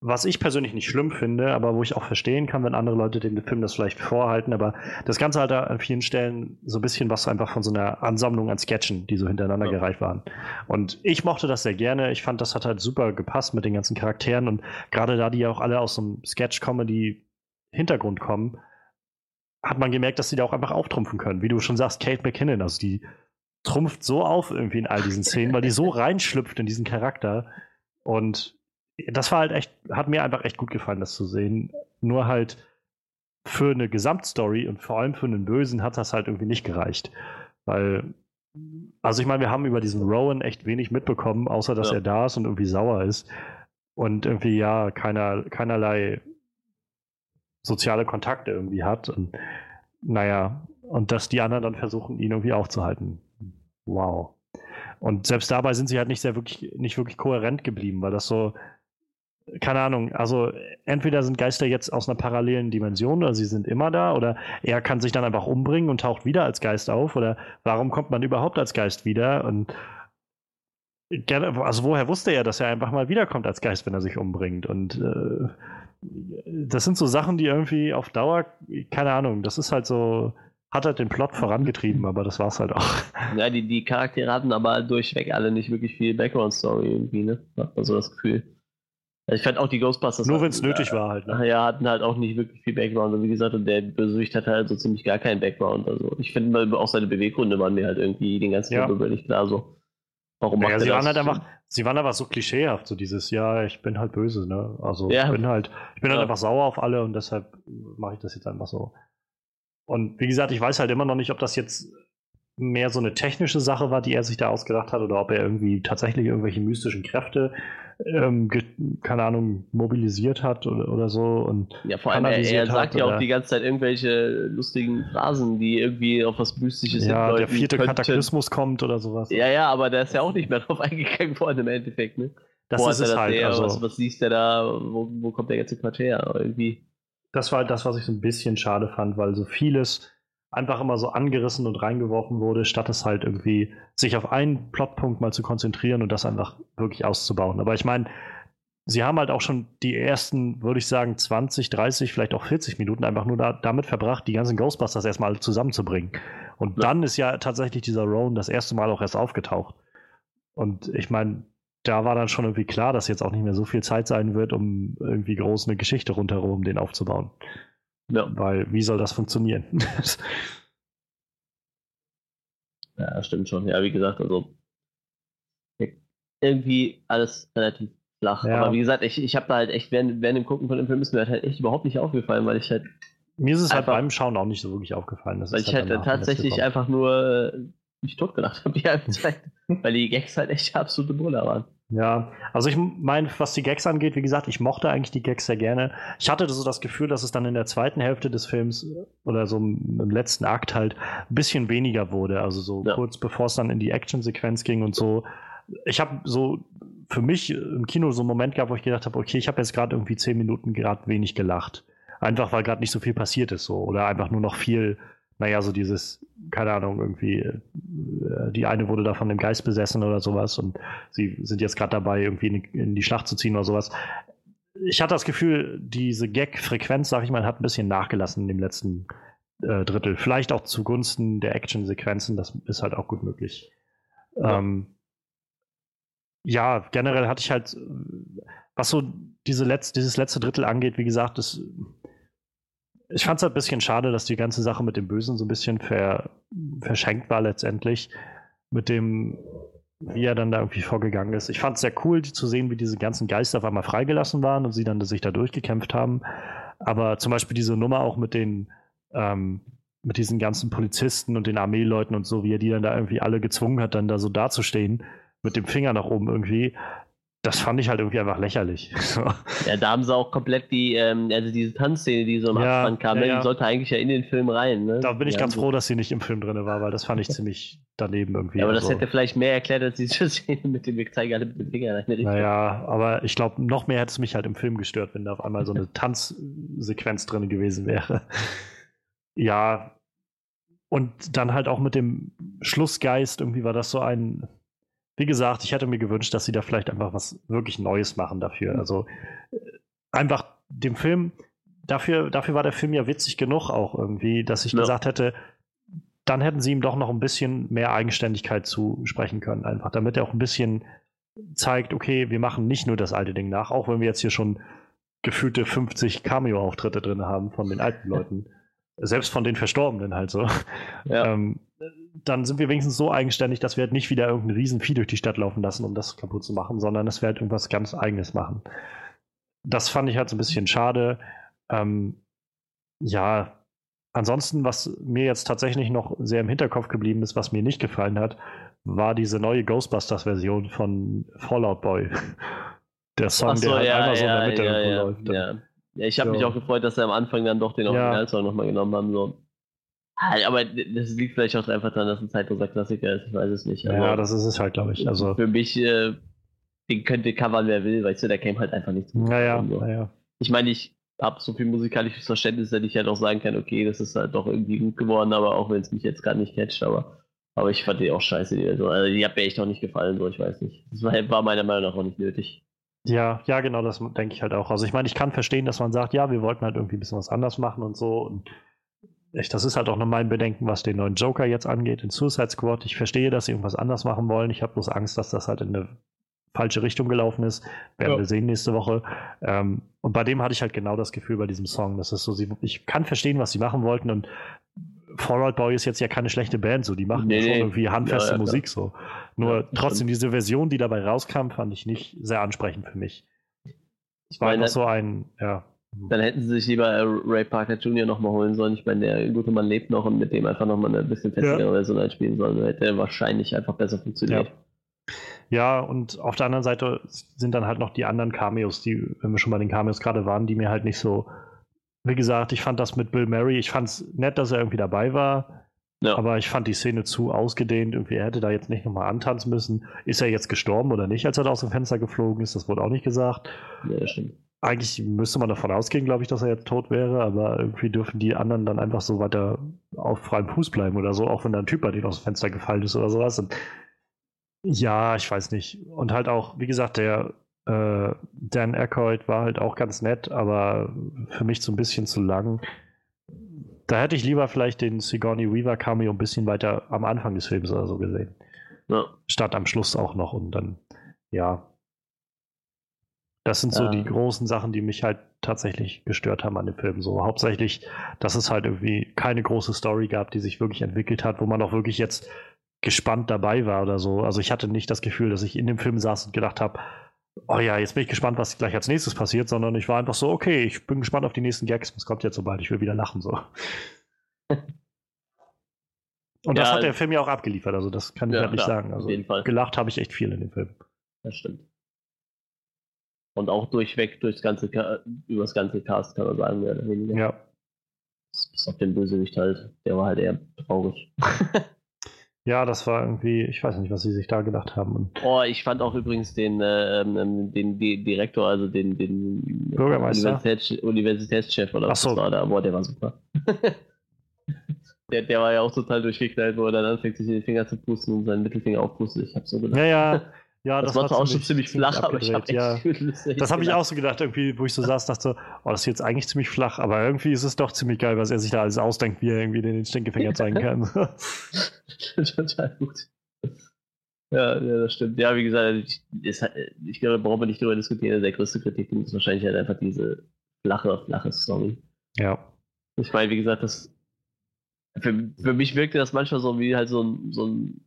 was ich persönlich nicht schlimm finde, aber wo ich auch verstehen kann, wenn andere Leute dem Film das vielleicht vorhalten, aber das Ganze hat an vielen Stellen so ein bisschen was einfach von so einer Ansammlung an Sketchen, die so hintereinander ja. gereicht waren. Und ich mochte das sehr gerne. Ich fand, das hat halt super gepasst mit den ganzen Charakteren und gerade da die ja auch alle aus so einem Sketch-Comedy-Hintergrund kommen, hat man gemerkt, dass sie da auch einfach auftrumpfen können. Wie du schon sagst, Kate McKinnon, also die trumpft so auf irgendwie in all diesen Szenen, weil die so reinschlüpft in diesen Charakter und das war halt echt, hat mir einfach echt gut gefallen, das zu sehen. Nur halt für eine Gesamtstory und vor allem für einen Bösen hat das halt irgendwie nicht gereicht. Weil, also ich meine, wir haben über diesen Rowan echt wenig mitbekommen, außer dass ja. er da ist und irgendwie sauer ist. Und irgendwie, ja, keiner, keinerlei soziale Kontakte irgendwie hat. Und naja, und dass die anderen dann versuchen, ihn irgendwie aufzuhalten. Wow. Und selbst dabei sind sie halt nicht sehr wirklich, nicht wirklich kohärent geblieben, weil das so, keine Ahnung, also entweder sind Geister jetzt aus einer parallelen Dimension oder sie sind immer da oder er kann sich dann einfach umbringen und taucht wieder als Geist auf oder warum kommt man überhaupt als Geist wieder und also woher wusste er, dass er einfach mal wiederkommt als Geist, wenn er sich umbringt und äh, das sind so Sachen, die irgendwie auf Dauer, keine Ahnung, das ist halt so, hat halt den Plot vorangetrieben, aber das war's halt auch. Ja, die, die Charaktere hatten aber durchweg alle nicht wirklich viel Background-Story irgendwie, ne? Hat man so das Gefühl. Ich fand auch die Ghostbusters. Nur wenn es nötig war halt. Ne? Ja, hatten halt auch nicht wirklich viel Background. Und wie gesagt, und der Bösewicht hatte halt so ziemlich gar keinen Background. Also ich finde auch seine Beweggründe waren mir halt irgendwie den ganzen ja. Film nicht klar so. Warum macht ja, sie waren halt einfach, sie waren einfach so klischeehaft, so dieses, ja, ich bin halt böse, ne? Also ja. ich bin halt, ich bin halt einfach sauer auf alle und deshalb mache ich das jetzt einfach so. Und wie gesagt, ich weiß halt immer noch nicht, ob das jetzt mehr so eine technische Sache war, die er sich da ausgedacht hat, oder ob er irgendwie tatsächlich irgendwelche mystischen Kräfte ähm, keine Ahnung, mobilisiert hat oder, oder so. Und ja, vor allem, er, er sagt ja auch die ganze Zeit irgendwelche lustigen Phrasen, die irgendwie auf was Mystisches Ja, der vierte könnten. Kataklysmus kommt oder sowas. Ja, ja, aber der ist ja auch nicht mehr drauf eingegangen worden im Endeffekt, ne? Das Wo ist es halt. Also, was, was liest der da? Wo, wo kommt der ganze Quatsch her? Irgendwie. Das war das, was ich so ein bisschen schade fand, weil so vieles einfach immer so angerissen und reingeworfen wurde, statt es halt irgendwie sich auf einen Plotpunkt mal zu konzentrieren und das einfach wirklich auszubauen. Aber ich meine, sie haben halt auch schon die ersten, würde ich sagen, 20, 30, vielleicht auch 40 Minuten einfach nur da, damit verbracht, die ganzen Ghostbusters erstmal zusammenzubringen. Und ja. dann ist ja tatsächlich dieser Roan das erste Mal auch erst aufgetaucht. Und ich meine, da war dann schon irgendwie klar, dass jetzt auch nicht mehr so viel Zeit sein wird, um irgendwie groß eine Geschichte rundherum den aufzubauen. Ja. Weil, wie soll das funktionieren? ja, stimmt schon. Ja, wie gesagt, also irgendwie alles relativ flach. Ja. Aber wie gesagt, ich, ich habe da halt echt, während, während dem Gucken von dem Film ist mir halt echt überhaupt nicht aufgefallen, weil ich halt. Mir ist es halt einfach, halt beim Schauen auch nicht so wirklich aufgefallen. weil ich halt, halt tatsächlich einfach nur äh, mich totgelacht habe die halbe Zeit. weil die Gags halt echt absolute Brüller waren. Ja, also ich meine, was die Gags angeht, wie gesagt, ich mochte eigentlich die Gags sehr gerne. Ich hatte so das Gefühl, dass es dann in der zweiten Hälfte des Films oder so im letzten Akt halt ein bisschen weniger wurde. Also so ja. kurz bevor es dann in die Action-Sequenz ging und so. Ich habe so für mich im Kino so einen Moment gehabt, wo ich gedacht habe, okay, ich habe jetzt gerade irgendwie zehn Minuten gerade wenig gelacht. Einfach weil gerade nicht so viel passiert ist so. Oder einfach nur noch viel naja, so dieses, keine Ahnung, irgendwie, äh, die eine wurde da von dem Geist besessen oder sowas und sie sind jetzt gerade dabei, irgendwie in, in, die Schlacht zu ziehen oder sowas. Ich hatte das Gefühl, diese Gag-Frequenz, sag ich mal, hat ein bisschen nachgelassen in dem letzten äh, Drittel. Vielleicht auch zugunsten der Action-Sequenzen, das ist halt auch gut möglich. Ja. Ähm, ja, generell hatte ich halt, was so diese Letz-, dieses letzte Drittel angeht, wie gesagt, das ich fand es halt ein bisschen schade, dass die ganze Sache mit dem Bösen so ein bisschen ver, verschenkt war letztendlich. Mit dem, wie er dann da irgendwie vorgegangen ist. Ich fand es sehr cool zu sehen, wie diese ganzen Geister auf einmal freigelassen waren und sie dann sich da durchgekämpft haben. Aber zum Beispiel diese Nummer auch mit den, ähm, mit diesen ganzen Polizisten und den Armeeleuten und so, wie er die dann da irgendwie alle gezwungen hat, dann da so dazustehen, mit dem Finger nach oben irgendwie das fand ich halt irgendwie einfach lächerlich. ja, da haben sie auch komplett die, ähm, also diese Tanzszene, die so im ja, Abspann kam, ja, ne, ja. die sollte eigentlich ja in den Film rein. Ne? Da bin ich ganz froh, dass sie nicht im Film drin war, weil das fand ich ziemlich daneben irgendwie. Ja, aber das also. hätte vielleicht mehr erklärt als diese Szene mit dem, wir zeigen alle mit dem Finger. Naja, aber ich glaube, noch mehr hätte es mich halt im Film gestört, wenn da auf einmal so eine Tanzsequenz drin gewesen wäre. ja, und dann halt auch mit dem Schlussgeist, irgendwie war das so ein, wie gesagt, ich hätte mir gewünscht, dass sie da vielleicht einfach was wirklich Neues machen dafür. Mhm. Also äh, einfach dem Film, dafür, dafür war der Film ja witzig genug auch irgendwie, dass ich ja. gesagt hätte, dann hätten sie ihm doch noch ein bisschen mehr Eigenständigkeit zusprechen können, einfach, damit er auch ein bisschen zeigt, okay, wir machen nicht nur das alte Ding nach, auch wenn wir jetzt hier schon gefühlte 50 Cameo-Auftritte drin haben von den alten Leuten. Selbst von den Verstorbenen halt so. Ja. Ähm, dann sind wir wenigstens so eigenständig, dass wir halt nicht wieder irgendein Riesenvieh durch die Stadt laufen lassen, um das kaputt zu machen, sondern dass wir halt irgendwas ganz Eigenes machen. Das fand ich halt so ein bisschen schade. Ähm, ja, ansonsten, was mir jetzt tatsächlich noch sehr im Hinterkopf geblieben ist, was mir nicht gefallen hat, war diese neue Ghostbusters-Version von Fallout Boy. Der Song, so, der halt ja, einmal so in ja, der Mitte ja, ja, läuft. ja. Ja, ich habe mich auch gefreut, dass sie am Anfang dann doch den Ja. Originalsong nochmal genommen haben. So. Aber das liegt vielleicht auch einfach daran, dass es ein zeitloser Klassiker ist. Ich weiß es nicht. Ja, aber das ist es halt, glaube ich. Also, für mich, äh, den könnte covern, wer will, weißt du, der käme halt einfach nicht zu. naja, So. naja. Ich meine, ich habe so viel musikalisches Verständnis, dass ich halt auch sagen kann, okay, das ist halt doch irgendwie gut geworden, aber auch wenn es mich jetzt gerade nicht catcht, aber, aber ich fand die auch scheiße. Die, also, also die hat mir echt auch nicht gefallen, so ich weiß nicht. Das war, war meiner Meinung nach auch nicht nötig. Ja, ja, genau, das denke ich halt auch. Also ich meine, ich kann verstehen, dass man sagt, ja, wir wollten halt irgendwie ein bisschen was anders machen und so. Und echt, das ist halt auch noch mein Bedenken, was den neuen Joker jetzt angeht, in Suicide Squad. Ich verstehe, dass sie irgendwas anders machen wollen. Ich habe bloß Angst, dass das halt in eine falsche Richtung gelaufen ist. Werden Ja. wir sehen nächste Woche. Ähm, und bei dem hatte ich halt genau das Gefühl bei diesem Song. Das ist so, sie, ich kann verstehen, was sie machen wollten und Fallout Boy ist jetzt ja keine schlechte Band, so die machen Nee, schon irgendwie handfeste Ja, ja. Musik so. Nur trotzdem diese Version, die dabei rauskam, fand ich nicht sehr ansprechend für mich. Ich War meine, so ein, ja. Dann hätten sie sich lieber äh, Ray Parker Jr. nochmal holen sollen. Ich meine, der gute Mann lebt noch und mit dem einfach nochmal eine bisschen festigere Ja. Version einspielen sollen. Dann hätte er wahrscheinlich einfach besser funktioniert. Ja, und auf der anderen Seite sind dann halt noch die anderen Cameos, die, wenn wir schon bei den Cameos gerade waren, die mir halt nicht so. Wie gesagt, ich fand das mit Bill Murray, ich fand es nett, dass er irgendwie dabei war, Ja. aber ich fand die Szene zu ausgedehnt. Irgendwie, er hätte da jetzt nicht nochmal antanzen müssen. Ist er jetzt gestorben oder nicht, als er da aus dem Fenster geflogen ist? Das wurde auch nicht gesagt. Ja, stimmt. Eigentlich müsste man davon ausgehen, glaube ich, dass er jetzt tot wäre, aber irgendwie dürfen die anderen dann einfach so weiter auf freiem Fuß bleiben oder so, auch wenn da ein Typ bei denen aus dem Fenster gefallen ist oder sowas. Und ja, ich weiß nicht. Und halt auch, wie gesagt, der äh, Dan Aykroyd war halt auch ganz nett, aber für mich so ein bisschen zu lang. Da hätte ich lieber vielleicht den Sigourney Weaver Cameo ein bisschen weiter am Anfang des Films oder so gesehen. Ja. Statt am Schluss auch noch und dann, ja. Das sind so Ja. die großen Sachen, die mich halt tatsächlich gestört haben an dem Film. So hauptsächlich, dass es halt irgendwie keine große Story gab, die sich wirklich entwickelt hat, wo man auch wirklich jetzt gespannt dabei war oder so. Also ich hatte nicht das Gefühl, dass ich in dem Film saß und gedacht habe, oh ja, jetzt bin ich gespannt, was gleich als nächstes passiert, sondern ich war einfach so, okay, ich bin gespannt auf die nächsten Gags, was kommt jetzt so bald, ich will wieder lachen so. Und das Ja, hat der Film ja auch abgeliefert, also das kann ich Ja, halt nicht klar, sagen. Also auf jeden Fall. gelacht habe ich echt viel in dem Film. Das stimmt. Und auch durchweg durchs ganze über das ganze Cast kann man sagen, mehr oder weniger. Ja. Bis auf den Bösewicht halt. Der war halt eher traurig. Ja, das war irgendwie, ich weiß nicht, was sie sich da gedacht haben. Oh, ich fand auch übrigens den, äh, ähm, den Di Direktor, also den, den Bürgermeister? Universitäts Universitätschef oder was so. war da. Boah, der war super. der, der war ja auch total durchgeknallt, wo er dann anfängt, sich in den Finger zu pusten und seinen Mittelfinger aufpustet. Ich hab so gedacht. ja, ja, ja, das, das, war zwar auch schon ziemlich flach, aber ich hab abgedreht, echt ja. Das habe ich auch so gedacht, irgendwie, wo ich so saß, dachte oh, das ist jetzt eigentlich ziemlich flach, aber irgendwie ist es doch ziemlich geil, was er sich da alles ausdenkt, wie er irgendwie den Stinkefinger zeigen kann. Total gut. Ja, ja, das stimmt. Ja, wie gesagt, ich, ist, ich glaube, da brauchen wir nicht drüber diskutieren. Der größte Kritikpunkt ist wahrscheinlich halt einfach diese flache, flache Story. ja. Ich meine, wie gesagt, das für, für mich wirkte das manchmal so wie halt so ein, so ein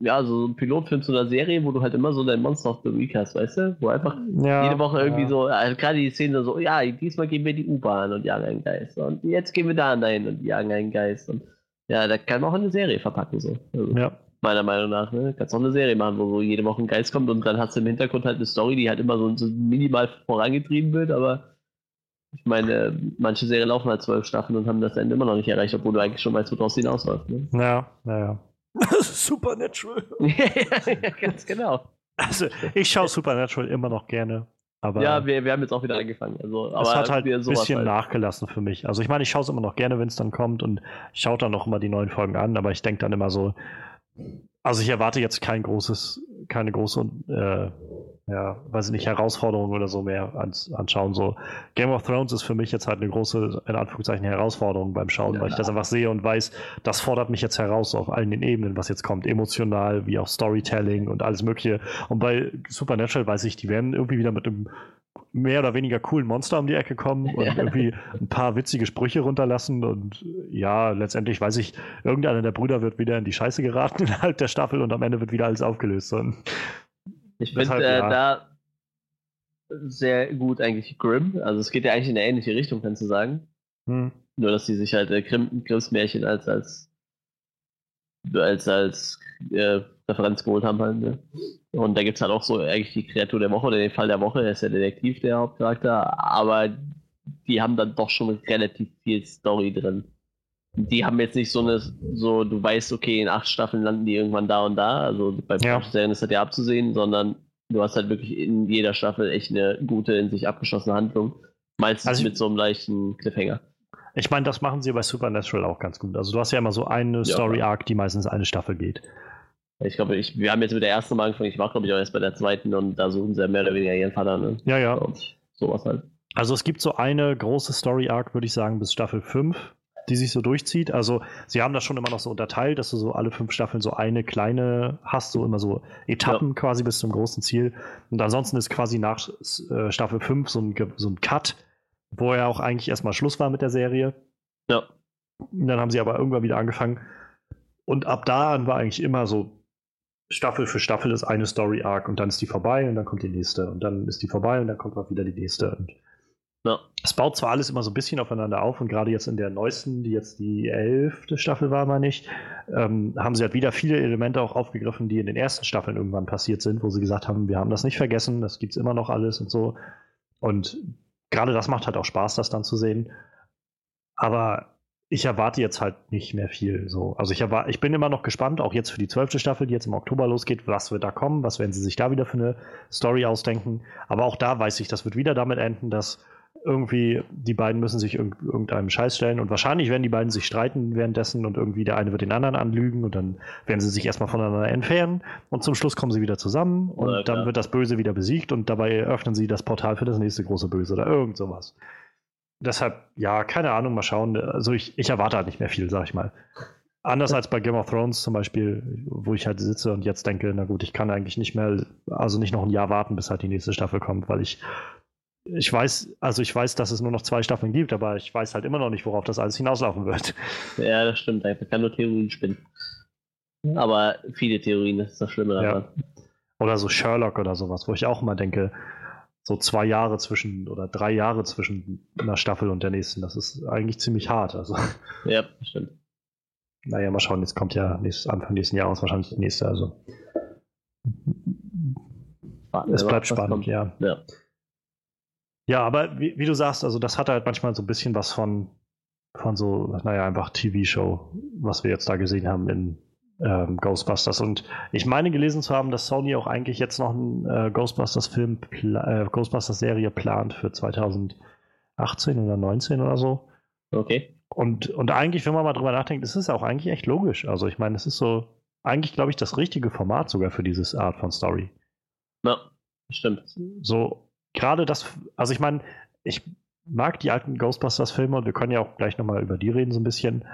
ja, so ein Pilotfilm zu einer Serie, wo du halt immer so dein Monster of the Week hast, weißt du? Wo einfach ja jede Woche irgendwie ja. so, also gerade die Szene so, ja, diesmal gehen wir die U-Bahn und jagen einen Geist. Und jetzt gehen wir da dahin und jagen einen Geist. Und ja, da kann man auch eine Serie verpacken, so. Also, Ja, Meiner Meinung nach, ne? Kannst auch eine Serie machen, wo so jede Woche ein Geist kommt und dann hast du im Hintergrund halt eine Story, die halt immer so, so minimal vorangetrieben wird, aber ich meine, manche Serien laufen halt zwölf Staffeln und haben das Ende immer noch nicht erreicht, obwohl du eigentlich schon weißt, wo draus hinausläuft. Ne? ja, ja, ja. Supernatural. ja, ganz genau. Also, ich schaue Supernatural immer noch gerne, aber Ja, wir, wir haben jetzt auch wieder angefangen. Also, aber es hat halt ein bisschen halt. nachgelassen für mich. Also ich meine, ich schaue es immer noch gerne, wenn es dann kommt und schaue dann noch immer die neuen Folgen an, aber ich denke dann immer so, also ich erwarte jetzt kein großes, keine große, äh, ja, weiß ich nicht, Herausforderungen oder so mehr ans, anschauen. So Game of Thrones ist für mich jetzt halt eine große, in Anführungszeichen, Herausforderung beim Schauen, ja, weil ich das einfach sehe und weiß, das fordert mich jetzt heraus auf allen den Ebenen, was jetzt kommt. Emotional, wie auch Storytelling und alles Mögliche. Und bei Supernatural weiß ich, die werden irgendwie wieder mit einem mehr oder weniger coolen Monster um die Ecke kommen und irgendwie ein paar witzige Sprüche runterlassen und ja, letztendlich weiß ich, irgendeiner der Brüder wird wieder in die Scheiße geraten innerhalb der Staffel und am Ende wird wieder alles aufgelöst. Und ich finde äh, ja. da sehr gut eigentlich Grimm. Also es geht ja eigentlich in eine ähnliche Richtung, kannst du sagen. Hm. Nur, dass sie sich halt äh, Grimm, Grimms Märchen als, als, als, als äh, Referenz geholt haben halt. Ne? Und da gibt es halt auch so eigentlich die Kreatur der Woche oder den Fall der Woche, der ist ja Detektiv, der Hauptcharakter, aber die haben dann doch schon relativ viel Story drin. Die haben jetzt nicht so eine, so, du weißt, okay, in acht Staffeln landen die irgendwann da und da, also bei ja. Serien ist das ja abzusehen, sondern du hast halt wirklich in jeder Staffel echt eine gute, in sich abgeschlossene Handlung. Meistens also mit so einem leichten Cliffhanger. Ich meine, das machen sie bei Supernatural auch ganz gut. Also du hast ja immer so eine ja, Story-Arc, die meistens eine Staffel geht. Ich glaube, ich, wir haben jetzt mit der ersten Mal angefangen, ich war, glaube ich, auch erst bei der zweiten und da suchen sie ja mehr oder weniger ihren Vater. Ne? Ja, ja. Und sowas halt. Also es gibt so eine große Story-Arc, würde ich sagen, bis Staffel 5, die sich so durchzieht. Also sie haben das schon immer noch so unterteilt, dass du so alle fünf Staffeln so eine kleine hast, so immer so Etappen ja. quasi bis zum großen Ziel. Und ansonsten ist quasi nach äh, Staffel 5 so ein, so ein Cut, wo ja auch eigentlich erstmal Schluss war mit der Serie. Ja. Und dann haben sie aber irgendwann wieder angefangen. Und ab da an war eigentlich immer so Staffel für Staffel ist eine Story Arc und dann ist die vorbei und dann kommt die nächste und dann ist die vorbei und dann kommt auch wieder die nächste. Und ja. Es baut zwar alles immer so ein bisschen aufeinander auf und gerade jetzt in der neuesten, die jetzt die elfte Staffel war, meine ich, ähm, haben sie halt wieder viele Elemente auch aufgegriffen, die in den ersten Staffeln irgendwann passiert sind, wo sie gesagt haben, wir haben das nicht vergessen, das gibt es immer noch alles und so. Und gerade das macht halt auch Spaß, das dann zu sehen. Aber ich erwarte jetzt halt nicht mehr viel. So. Also ich, ich bin immer noch gespannt, auch jetzt für die zwölfte Staffel, die jetzt im Oktober losgeht, was wird da kommen, was werden sie sich da wieder für eine Story ausdenken. Aber auch da weiß ich, das wird wieder damit enden, dass irgendwie die beiden müssen sich irg irgendeinem Scheiß stellen und wahrscheinlich werden die beiden sich streiten währenddessen und irgendwie der eine wird den anderen anlügen und dann werden sie sich erstmal voneinander entfernen und zum Schluss kommen sie wieder zusammen und ja, dann wird das Böse wieder besiegt und dabei öffnen sie das Portal für das nächste große Böse oder irgend sowas deshalb, ja, keine Ahnung, mal schauen. Also ich, ich erwarte halt nicht mehr viel, sag ich mal. Anders als bei Game of Thrones zum Beispiel, wo ich halt sitze und jetzt denke, na gut, ich kann eigentlich nicht mehr, also nicht noch ein Jahr warten, bis halt die nächste Staffel kommt, weil ich, ich weiß, also ich weiß, dass es nur noch zwei Staffeln gibt, aber ich weiß halt immer noch nicht, worauf das alles hinauslaufen wird. Ja, das stimmt, ich kann nur Theorien spinnen. Aber viele Theorien, das ist das Schlimme daran. Ja. Oder so Sherlock oder sowas, wo ich auch immer denke, so zwei Jahre zwischen oder drei Jahre zwischen einer Staffel und der nächsten. Das ist eigentlich ziemlich hart. Also. Ja, stimmt. Naja, mal schauen, jetzt kommt ja nächstes, Anfang nächsten Jahres wahrscheinlich die nächste. Also. Warten es bleibt spannend, ja. ja. Ja, aber wie, wie, du sagst, also das hat halt manchmal so ein bisschen was von, von so, naja, einfach TV-Show, was wir jetzt da gesehen haben in ähm, Ghostbusters. Und ich meine gelesen zu haben, dass Sony auch eigentlich jetzt noch einen äh, Ghostbusters-Film, äh, Ghostbusters-Serie plant für 2018 oder 19 oder so. Okay. Und, und eigentlich, wenn man mal drüber nachdenkt, ist es auch eigentlich echt logisch. Also ich meine, es ist so eigentlich, glaube ich, das richtige Format sogar für dieses Art von Story. Ja, stimmt. So, gerade das, also ich meine, ich mag die alten Ghostbusters-Filme und wir können ja auch gleich nochmal über die reden, so ein bisschen.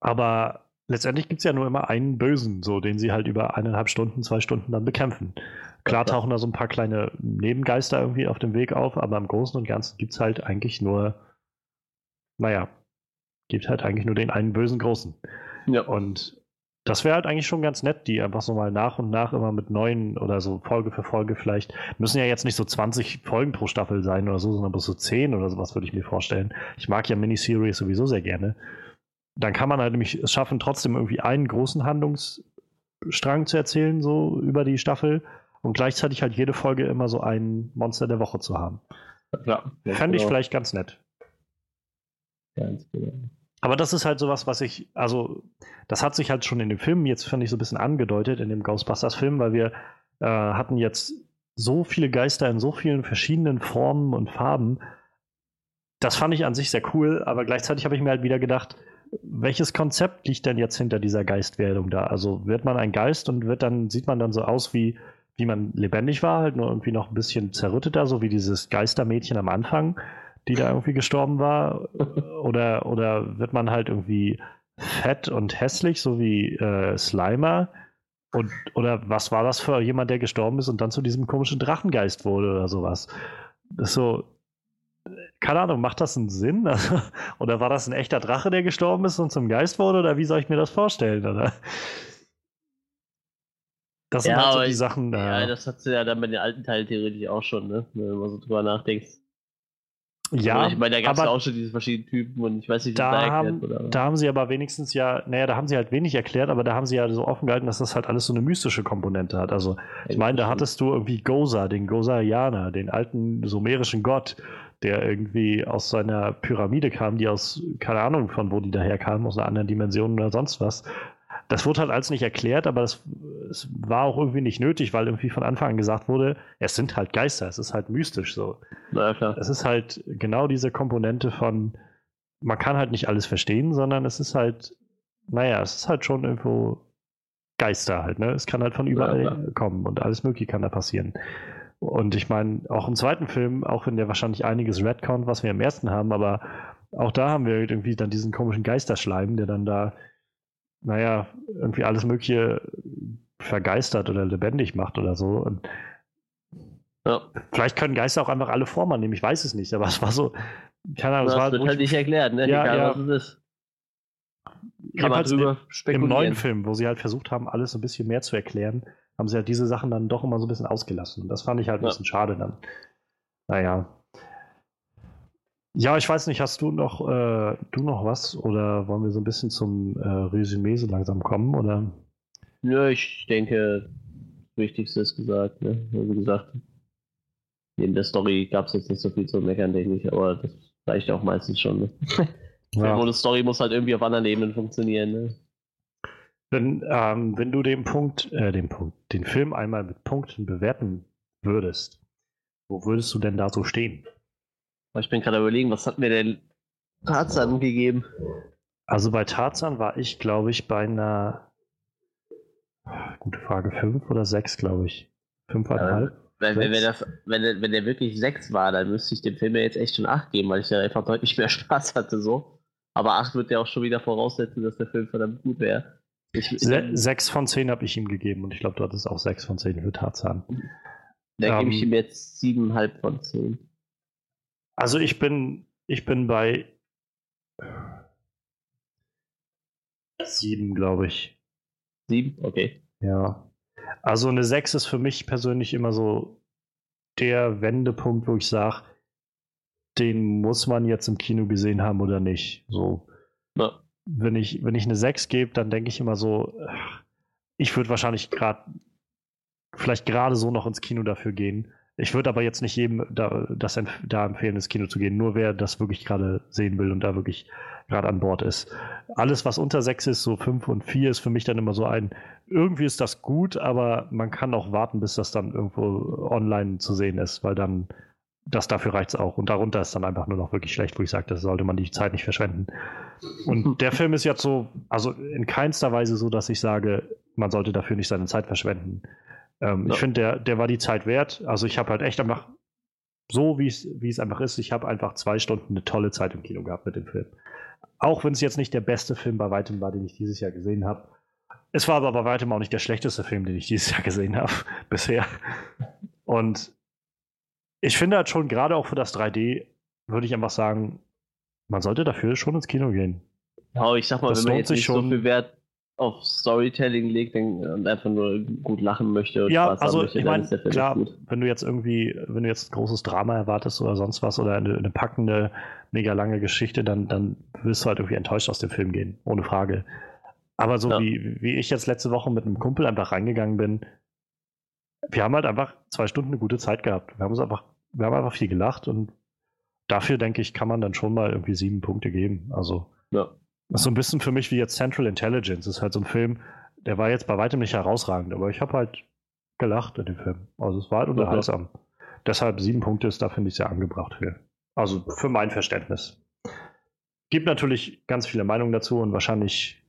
Aber letztendlich gibt es ja nur immer einen Bösen, so den sie halt über eineinhalb Stunden, zwei Stunden dann bekämpfen. Klar tauchen da so ein paar kleine Nebengeister irgendwie auf dem Weg auf, aber im Großen und Ganzen gibt es halt eigentlich nur, naja, gibt halt eigentlich nur den einen bösen Großen. Ja. Und das wäre halt eigentlich schon ganz nett, die einfach so mal nach und nach immer mit neuen oder so Folge für Folge vielleicht. Müssen ja jetzt nicht so 20 Folgen pro Staffel sein oder so, sondern bloß so 10 oder sowas würde ich mir vorstellen. Ich mag ja Miniseries sowieso sehr gerne dann kann man halt nämlich es schaffen, trotzdem irgendwie einen großen Handlungsstrang zu erzählen, so über die Staffel und gleichzeitig halt jede Folge immer so ein Monster der Woche zu haben. Ja, Fände ich genau. vielleicht ganz nett. Ganz genau. Aber das ist halt sowas, was ich, also, das hat sich halt schon in dem Film jetzt, finde ich, so ein bisschen angedeutet, in dem Ghostbusters-Film, weil wir äh, hatten jetzt so viele Geister in so vielen verschiedenen Formen und Farben. Das fand ich an sich sehr cool, aber gleichzeitig habe ich mir halt wieder gedacht, welches Konzept liegt denn jetzt hinter dieser Geistwerdung da? Also wird man ein Geist und wird dann, sieht man dann so aus wie wie man lebendig war, halt nur irgendwie noch ein bisschen zerrütteter, so wie dieses Geistermädchen am Anfang, die da irgendwie gestorben war? Oder, oder wird man halt irgendwie fett und hässlich, so wie äh, Slimer? Und, oder was war das für jemand, der gestorben ist und dann zu diesem komischen Drachengeist wurde oder sowas? Das so, keine Ahnung, macht das einen Sinn? Also, oder war das ein echter Drache, der gestorben ist und zum Geist wurde? Oder wie soll ich mir das vorstellen? Oder? Das sind ja, halt so die Sachen. Ja, äh, das hat sie ja dann bei den alten Teilen theoretisch auch schon, ne? wenn man so drüber nachdenkt. Ja, also ich meine, da gab es ja auch schon diese verschiedenen Typen und ich weiß nicht, wie da da haben, erklärt, oder? Da haben sie aber wenigstens ja, naja, da haben sie halt wenig erklärt, aber da haben sie ja so offen gehalten, dass das halt alles so eine mystische Komponente hat. Also, ich meine, da hattest du irgendwie Goza, den Gozaianer, den alten sumerischen Gott, der irgendwie aus seiner Pyramide kam, die aus, keine Ahnung von wo die daher kam, aus einer anderen Dimension oder sonst was. Das wurde halt alles nicht erklärt, aber das, es war auch irgendwie nicht nötig, weil irgendwie von Anfang an gesagt wurde, es sind halt Geister, es ist halt mystisch so. Na klar. Es ist halt genau diese Komponente von, man kann halt nicht alles verstehen, sondern es ist halt, naja, es ist halt schon irgendwo Geister halt, ne? Es kann halt von überall ja, kommen und alles Mögliche kann da passieren. Und ich meine, auch im zweiten Film, auch wenn der wahrscheinlich einiges Redcon, was wir im ersten haben, aber auch da haben wir irgendwie dann diesen komischen Geisterschleim, der dann da, naja, irgendwie alles Mögliche vergeistert oder lebendig macht oder so. Und ja. Vielleicht können Geister auch einfach alle Formen annehmen, ich weiß es nicht, aber es war so, keine Ahnung, das, das war, wird halt nicht erklärt, ne? Ja, Egal, ja. was es ist. Kann man drüber spekulieren. Im neuen Film, wo sie halt versucht haben, alles so ein bisschen mehr zu erklären, haben sie halt diese Sachen dann doch immer so ein bisschen ausgelassen. Das fand ich halt ein ja. bisschen schade dann. Naja. Ja, ich weiß nicht, hast du noch, äh, du noch was oder wollen wir so ein bisschen zum äh, Resümee so langsam kommen? Oder? Ja, ich denke, das Wichtigste ist gesagt. Ne? Wie gesagt, neben der Story gab es jetzt nicht so viel zu meckern, denke ich, aber das reicht auch meistens schon. Ne? Ja. Die Story muss halt irgendwie auf anderen Ebenen funktionieren. Ne? Wenn, ähm, wenn du den Punkt, äh, den Punkt, den Film einmal mit Punkten bewerten würdest, wo würdest du denn da so stehen? Ich bin gerade überlegen, was hat mir denn Tarzan gegeben? Also bei Tarzan war ich, glaube ich, bei einer gute Frage, fünf oder sechs, glaube ich. Fünfeinhalb. Ja, wenn, wenn, das, wenn, der, wenn der wirklich sechs war, dann müsste ich dem Film ja jetzt echt schon acht geben, weil ich ja einfach deutlich mehr Spaß hatte so. Aber acht wird ja auch schon wieder voraussetzen, dass der Film verdammt gut wäre. Ich, Se sechs von zehn habe ich ihm gegeben und ich glaube, du hattest auch sechs von zehn für Tarzan. Da ähm, gebe ich ihm jetzt siebeneinhalb von zehn. Also ich bin, ich bin bei sieben, glaube ich. Sieben? Okay. Ja. Also eine sechs ist für mich persönlich immer so der Wendepunkt, wo ich sage, den muss man jetzt im Kino gesehen haben oder nicht. So. Ja wenn ich, wenn ich eine 6 gebe, dann denke ich immer so, ich würde wahrscheinlich gerade, vielleicht gerade so noch ins Kino dafür gehen. Ich würde aber jetzt nicht jedem da, das da empfehlen, ins Kino zu gehen, nur wer das wirklich gerade sehen will und da wirklich gerade an Bord ist. Alles, was unter 6 ist, so 5 und 4, ist für mich dann immer so ein, irgendwie ist das gut, aber man kann auch warten, bis das dann irgendwo online zu sehen ist, weil dann das dafür reicht es auch. Und darunter ist dann einfach nur noch wirklich schlecht, wo ich sage, das sollte man die Zeit nicht verschwenden. Und der Film ist jetzt so, also in keinster Weise so, dass ich sage, man sollte dafür nicht seine Zeit verschwenden. Ähm, ja. Ich finde, der, der war die Zeit wert. Also ich habe halt echt einfach so, wie es einfach ist, ich habe einfach zwei Stunden eine tolle Zeit im Kino gehabt mit dem Film. Auch wenn es jetzt nicht der beste Film bei weitem war, den ich dieses Jahr gesehen habe. Es war aber bei weitem auch nicht der schlechteste Film, den ich dieses Jahr gesehen habe bisher. Und ich finde halt schon, gerade auch für das 3D, würde ich einfach sagen, man sollte dafür schon ins Kino gehen. Ja, ich sag mal, das wenn man jetzt nicht schon. so viel Wert auf Storytelling legt und einfach nur gut lachen möchte. ja, Spaß also möchte, ich meine, klar, gut. wenn du jetzt irgendwie, wenn du jetzt ein großes Drama erwartest oder sonst was oder eine, eine packende, mega lange Geschichte, dann, dann wirst du halt irgendwie enttäuscht aus dem Film gehen, ohne Frage. Aber so ja. wie, wie ich jetzt letzte Woche mit einem Kumpel einfach reingegangen bin, wir haben halt einfach zwei Stunden eine gute Zeit gehabt. Wir haben uns einfach, wir haben einfach viel gelacht und dafür denke ich, kann man dann schon mal irgendwie sieben Punkte geben. Also ja. Das ist so ein bisschen für mich wie jetzt Central Intelligence. Das ist halt so ein Film, der war jetzt bei weitem nicht herausragend, aber ich habe halt gelacht in dem Film. Also es war halt unterhaltsam. Ja. Deshalb sieben Punkte ist da, finde ich, sehr angebracht für. Also für mein Verständnis. Gibt natürlich ganz viele Meinungen dazu und wahrscheinlich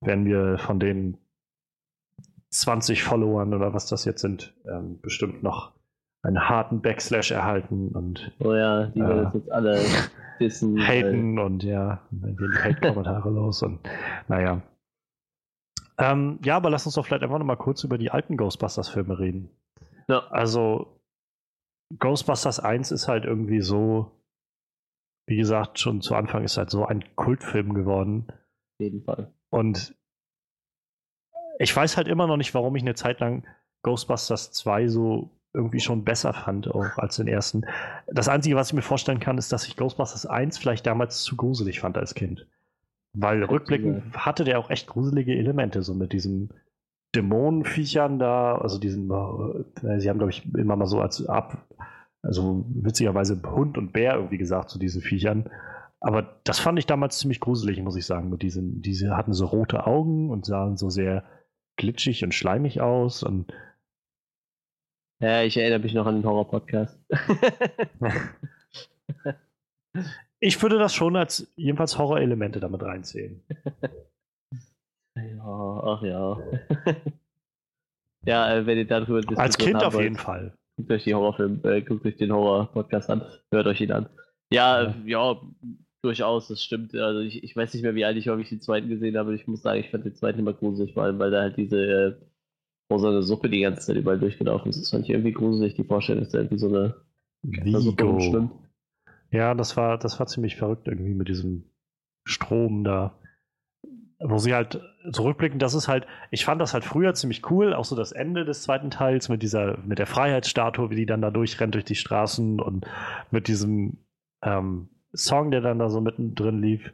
werden wir von denen 20 Followern oder was das jetzt sind, ähm, bestimmt noch einen harten Backslash erhalten und oh ja, die äh, werden jetzt alle wissen. Haten und ja, dann gehen die Hate-Kommentare los und naja. Ähm, ja, aber lass uns doch vielleicht einfach nochmal kurz über die alten Ghostbusters-Filme reden. Ja. Also, Ghostbusters 1 ist halt irgendwie so, wie gesagt, schon zu Anfang ist halt so ein Kultfilm geworden. Auf jeden Fall. Und ich weiß halt immer noch nicht, warum ich eine Zeit lang Ghostbusters 2 so irgendwie schon besser fand, auch als den ersten. Das Einzige, was ich mir vorstellen kann, ist, dass ich Ghostbusters 1 vielleicht damals zu gruselig fand als Kind. Weil rückblickend hatte der auch echt gruselige Elemente, so mit diesen Dämonenviechern da, also diesen, äh, sie haben, glaube ich, immer mal so als ab, also witzigerweise Hund und Bär irgendwie gesagt zu diesen Viechern. Aber das fand ich damals ziemlich gruselig, muss ich sagen. Mit diesen, diese hatten so rote Augen und sahen so sehr glitschig und schleimig aus und ja, ich erinnere mich noch an den Horror-Podcast. ich würde das schon als jedenfalls Horror-Elemente damit reinzählen. Ja, ach ja. ja, äh, wenn ihr darüber diskutiert Als Kind auf jeden Fall. Guckt euch, die Horrorfilm, äh, guckt euch den Horror-Podcast an. Hört euch ihn an. Ja, ja, ja, durchaus, das stimmt. Also ich, ich weiß nicht mehr, wie alt ich häufig den zweiten gesehen habe. Ich muss sagen, ich fand den zweiten immer gruselig, vor allem, weil da halt diese äh, wo so eine Suppe die ganze Zeit überall durchgelaufen ist. Das fand ich irgendwie gruselig, die Vorstellung, dass da irgendwie so eine Suppe Ja, das war, das war ziemlich verrückt irgendwie mit diesem Strom da. Wo sie halt zurückblicken, das ist halt, ich fand das halt früher ziemlich cool, auch so das Ende des zweiten Teils mit dieser, mit der Freiheitsstatue, wie die dann da durchrennt durch die Straßen und mit diesem ähm, Song, der dann da so mittendrin lief.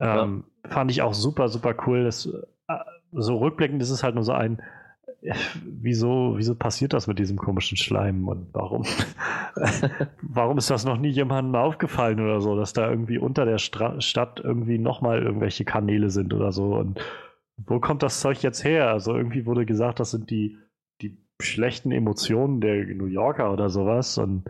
Ähm, ja. Fand ich auch super, super cool. Das, so rückblickend ist es halt nur so ein, wieso, wieso passiert das mit diesem komischen Schleim und warum, warum ist das noch nie jemandem aufgefallen oder so, dass da irgendwie unter der Stra Stadt irgendwie nochmal irgendwelche Kanäle sind oder so und wo kommt das Zeug jetzt her? Also irgendwie wurde gesagt, das sind die, die schlechten Emotionen der New Yorker oder sowas und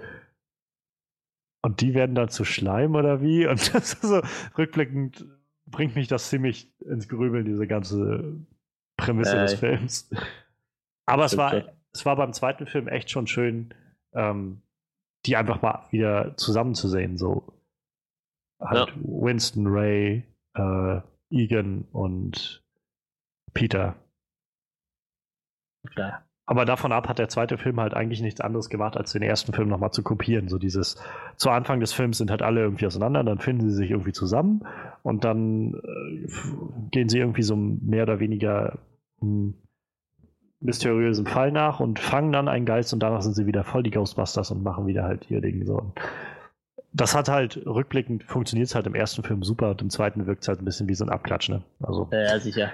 und die werden dann zu Schleim oder wie? Und das ist so rückblickend bringt mich das ziemlich ins Grübeln, diese ganze Prämisse äh, des Films. Aber es war, es war beim zweiten Film echt schon schön, ähm, die einfach mal wieder zusammenzusehen. So halt ja. Winston, Ray, äh, Egan und Peter. Klar. Aber davon ab hat der zweite Film halt eigentlich nichts anderes gemacht, als den ersten Film nochmal zu kopieren. So dieses, zu Anfang des Films sind halt alle irgendwie auseinander, dann finden sie sich irgendwie zusammen und dann äh, gehen sie irgendwie so mehr oder weniger hm, mysteriösen Fall nach und fangen dann einen Geist und danach sind sie wieder voll die Ghostbusters und machen wieder halt ihr Ding so. das hat halt rückblickend funktioniert es halt im ersten Film super und im zweiten wirkt es halt ein bisschen wie so ein Abklatsch, ne? Also, ja, sicher.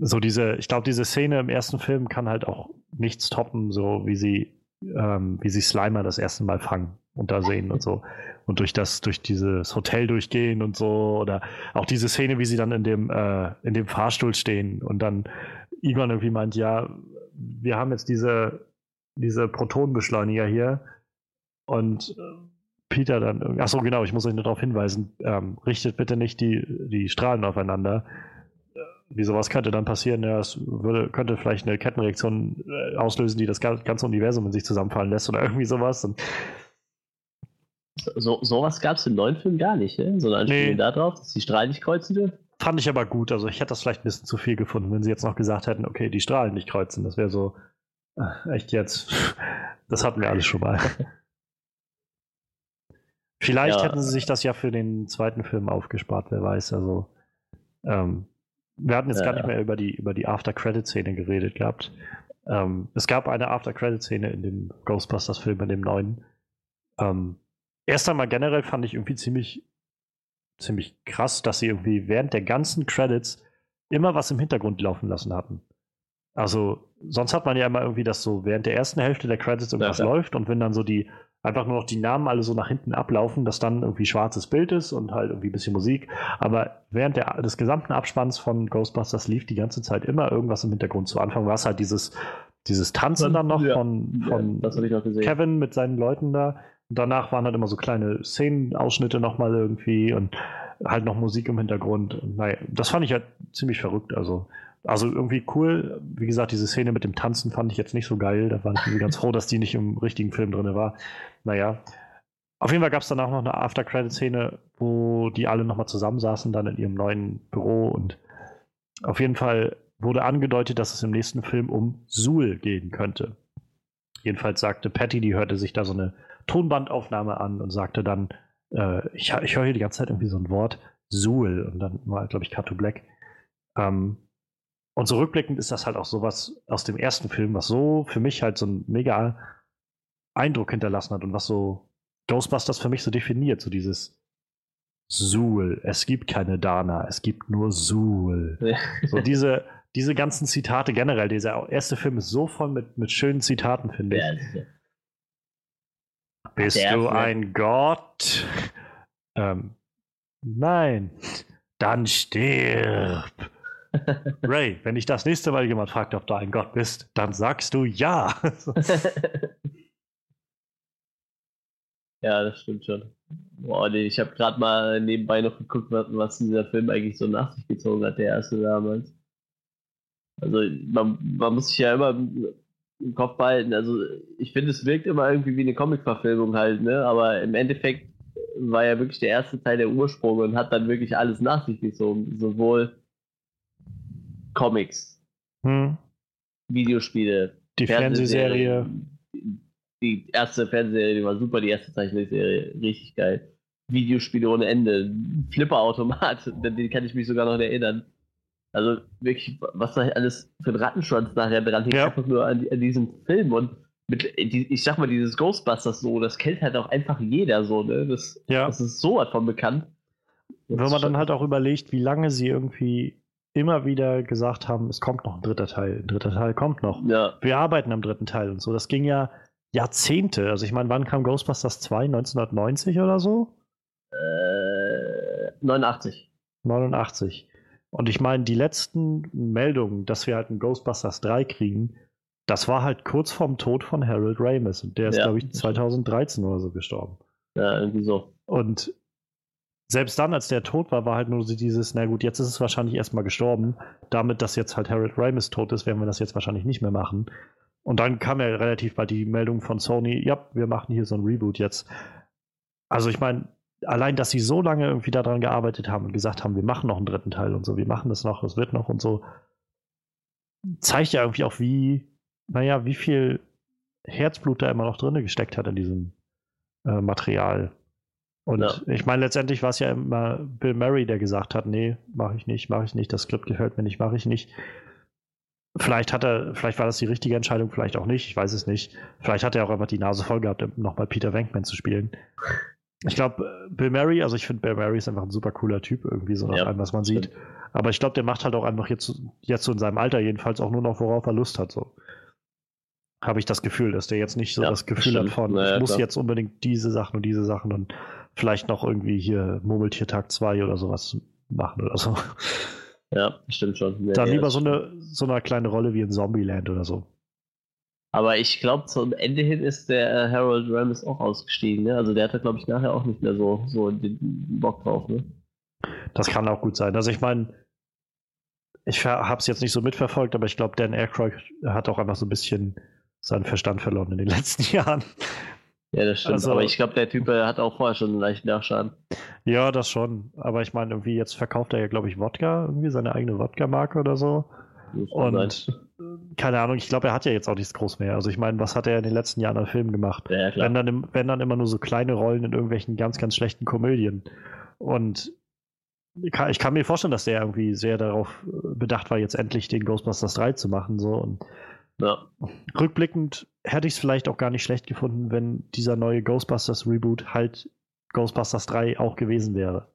So diese, ich glaube, diese Szene im ersten Film kann halt auch nichts toppen, so wie sie, ähm, wie sie Slimer das erste Mal fangen und da sehen und so. Und durch das, durch dieses Hotel durchgehen und so, oder auch diese Szene, wie sie dann in dem, äh, in dem Fahrstuhl stehen und dann Igon irgendwie meint, ja, wir haben jetzt diese, diese Protonenbeschleuniger hier und äh, Peter dann, achso, genau, ich muss euch nur darauf hinweisen, ähm, richtet bitte nicht die, die Strahlen aufeinander. Wie sowas könnte dann passieren? Ja, es würde, könnte vielleicht eine Kettenreaktion äh, auslösen, die das ganze Universum in sich zusammenfallen lässt oder irgendwie sowas. Und so, sowas gab es im neuen Film gar nicht, ne? so eine Anspielung nee. darauf, dass die Strahlen nicht kreuzen dürfen. Fand ich aber gut. Also ich hätte das vielleicht ein bisschen zu viel gefunden, wenn sie jetzt noch gesagt hätten, okay, die Strahlen nicht kreuzen. Das wäre so, äh, echt jetzt. Das hatten wir alles schon mal. Vielleicht ja. hätten sie sich das ja für den zweiten Film aufgespart, wer weiß. Also, ähm, wir hatten jetzt ja, gar nicht mehr über die, über die After-Credit-Szene geredet gehabt. Ähm, es gab eine After-Credit-Szene in dem Ghostbusters-Film, in dem neuen. Ähm, erst einmal generell fand ich irgendwie ziemlich ziemlich krass, dass sie irgendwie während der ganzen Credits immer was im Hintergrund laufen lassen hatten. Also, sonst hat man ja immer irgendwie, dass so während der ersten Hälfte der Credits irgendwas ja, ja. läuft und wenn dann so die einfach nur noch die Namen alle so nach hinten ablaufen, dass dann irgendwie schwarzes Bild ist und halt irgendwie ein bisschen Musik. Aber während der, des gesamten Abspanns von Ghostbusters lief die ganze Zeit immer irgendwas im Hintergrund. Zu Anfang war es halt dieses, dieses Tanzen dann noch ja, von, von noch Kevin mit seinen Leuten da danach waren halt immer so kleine Szenenausschnitte nochmal irgendwie und halt noch Musik im Hintergrund. Und naja, das fand ich halt ziemlich verrückt. Also Also irgendwie cool. Wie gesagt, diese Szene mit dem Tanzen fand ich jetzt nicht so geil. Da war ich irgendwie ganz froh, dass die nicht im richtigen Film drin war. Naja. Auf jeden Fall gab es danach noch eine After-Credit-Szene, wo die alle nochmal zusammensaßen, dann in ihrem neuen Büro. Und auf jeden Fall wurde angedeutet, dass es im nächsten Film um Suhl gehen könnte. Jedenfalls sagte Patty, die hörte sich da so eine Tonbandaufnahme an und sagte dann, äh, ich, ich höre hier die ganze Zeit irgendwie so ein Wort, Suhl, und dann war, glaube ich, Cut to Black. Ähm, und so rückblickend ist das halt auch sowas aus dem ersten Film, was so für mich halt so einen mega Eindruck hinterlassen hat und was so Ghostbusters für mich so definiert, so dieses Suhl, es gibt keine Dana, es gibt nur Suhl. so diese, diese ganzen Zitate generell, dieser erste Film ist so voll mit, mit schönen Zitaten, finde ich. Ja, Bist du ein Gott? Ähm, nein. Dann stirb. Ray, wenn dich das nächste Mal jemand fragt, ob du ein Gott bist, dann sagst du ja. ja, das stimmt schon. Boah, nee, ich habe gerade mal nebenbei noch geguckt, was dieser Film eigentlich so nach sich gezogen hat, der erste damals. Also man, man muss sich ja immer im Kopf behalten. Also ich finde, es wirkt immer irgendwie wie eine Comic-Verfilmung halt, ne? Aber im Endeffekt war ja wirklich der erste Teil der Ursprung und hat dann wirklich alles nach sich gezogen. Sowohl Comics, hm. Videospiele, die Fernsehserie. Die erste Fernsehserie, die war super, die erste Zeichentrickserie, richtig geil. Videospiele ohne Ende, Flipperautomat, den kann ich mich sogar noch erinnern. Also wirklich, was da alles für ein Rattenschwanz nachher dran hängt, ja. einfach nur an, an, diesem Film. Und mit, ich sag mal, dieses Ghostbusters so, das kennt halt auch einfach jeder so, ne? Das, ja. das ist so was von bekannt. Das Wenn man dann halt auch überlegt, wie lange sie irgendwie immer wieder gesagt haben, es kommt noch ein dritter Teil, ein dritter Teil kommt noch. Ja. Wir arbeiten am dritten Teil und so. Das ging ja Jahrzehnte. Also ich meine, wann kam Ghostbusters 2? 1990 oder so? Äh, 89. 89. Und ich meine, die letzten Meldungen, dass wir halt ein Ghostbusters 3 kriegen, das war halt kurz vorm Tod von Harold Ramis. Und der ist, ja. glaube ich, 2013 oder so gestorben. Ja, irgendwie so. Und selbst dann, als der tot war, war halt nur dieses, na gut, jetzt ist es wahrscheinlich erstmal gestorben. Damit, dass jetzt halt Harold Ramis tot ist, werden wir das jetzt wahrscheinlich nicht mehr machen. Und dann kam ja relativ bald die Meldung von Sony, ja, wir machen hier so ein Reboot jetzt. Also ich meine, allein, dass sie so lange irgendwie daran gearbeitet haben und gesagt haben, wir machen noch einen dritten Teil und so, wir machen das noch, es wird noch und so, zeigt ja irgendwie auch, wie, naja, wie viel Herzblut da immer noch drin gesteckt hat in diesem äh, Material. Und ja. ich meine, letztendlich war es ja immer Bill Murray, der gesagt hat, nee, mache ich nicht, mache ich nicht, das Skript gefällt mir nicht, mache ich nicht. Vielleicht hat er, vielleicht war das die richtige Entscheidung, vielleicht auch nicht, ich weiß es nicht. Vielleicht hat er auch einfach die Nase voll gehabt, nochmal Peter Venkman zu spielen ich glaube, Bill Murray, also ich finde Bill Murray ist einfach ein super cooler Typ, irgendwie so nach ja, allem, was man sieht. Aber ich glaube, der macht halt auch einfach jetzt, jetzt so in seinem Alter jedenfalls auch nur noch, worauf er Lust hat. So. Habe ich das Gefühl, dass der jetzt nicht so ja, das Gefühl hat von, naja, ich muss klar. jetzt unbedingt diese Sachen und diese Sachen und vielleicht noch irgendwie hier Murmeltiertag 2 oder sowas machen oder so. Ja, stimmt schon. Ja, Dann lieber so eine, so eine kleine Rolle wie in Zombieland oder so. Aber ich glaube, zum Ende hin ist der äh, Harold Ramis auch ausgestiegen. Ne? Also der hatte, glaube ich, nachher auch nicht mehr so, so den Bock drauf. Ne? Das kann auch gut sein. Also ich meine, ich habe es jetzt nicht so mitverfolgt, aber ich glaube, Dan Aykroyd hat auch einfach so ein bisschen seinen Verstand verloren in den letzten Jahren. Ja, das stimmt. Also, aber ich glaube, der Typ hat auch vorher schon einen leichten Nachschaden. Ja, das schon. Aber ich meine, irgendwie jetzt verkauft er ja, glaube ich, Wodka, irgendwie seine eigene Wodka-Marke oder so. Und sein keine Ahnung, ich glaube, er hat ja jetzt auch nichts groß mehr. Also ich meine, was hat er in den letzten Jahren an Filmen gemacht? Ja, wenn, dann, wenn dann immer nur so kleine Rollen in irgendwelchen ganz, ganz schlechten Komödien. Und ich kann, ich kann mir vorstellen, dass der irgendwie sehr darauf äh, bedacht war, jetzt endlich den Ghostbusters 3 zu machen. So. Und ja. Rückblickend hätte ich es vielleicht auch gar nicht schlecht gefunden, wenn dieser neue Ghostbusters Reboot halt Ghostbusters 3 auch gewesen wäre.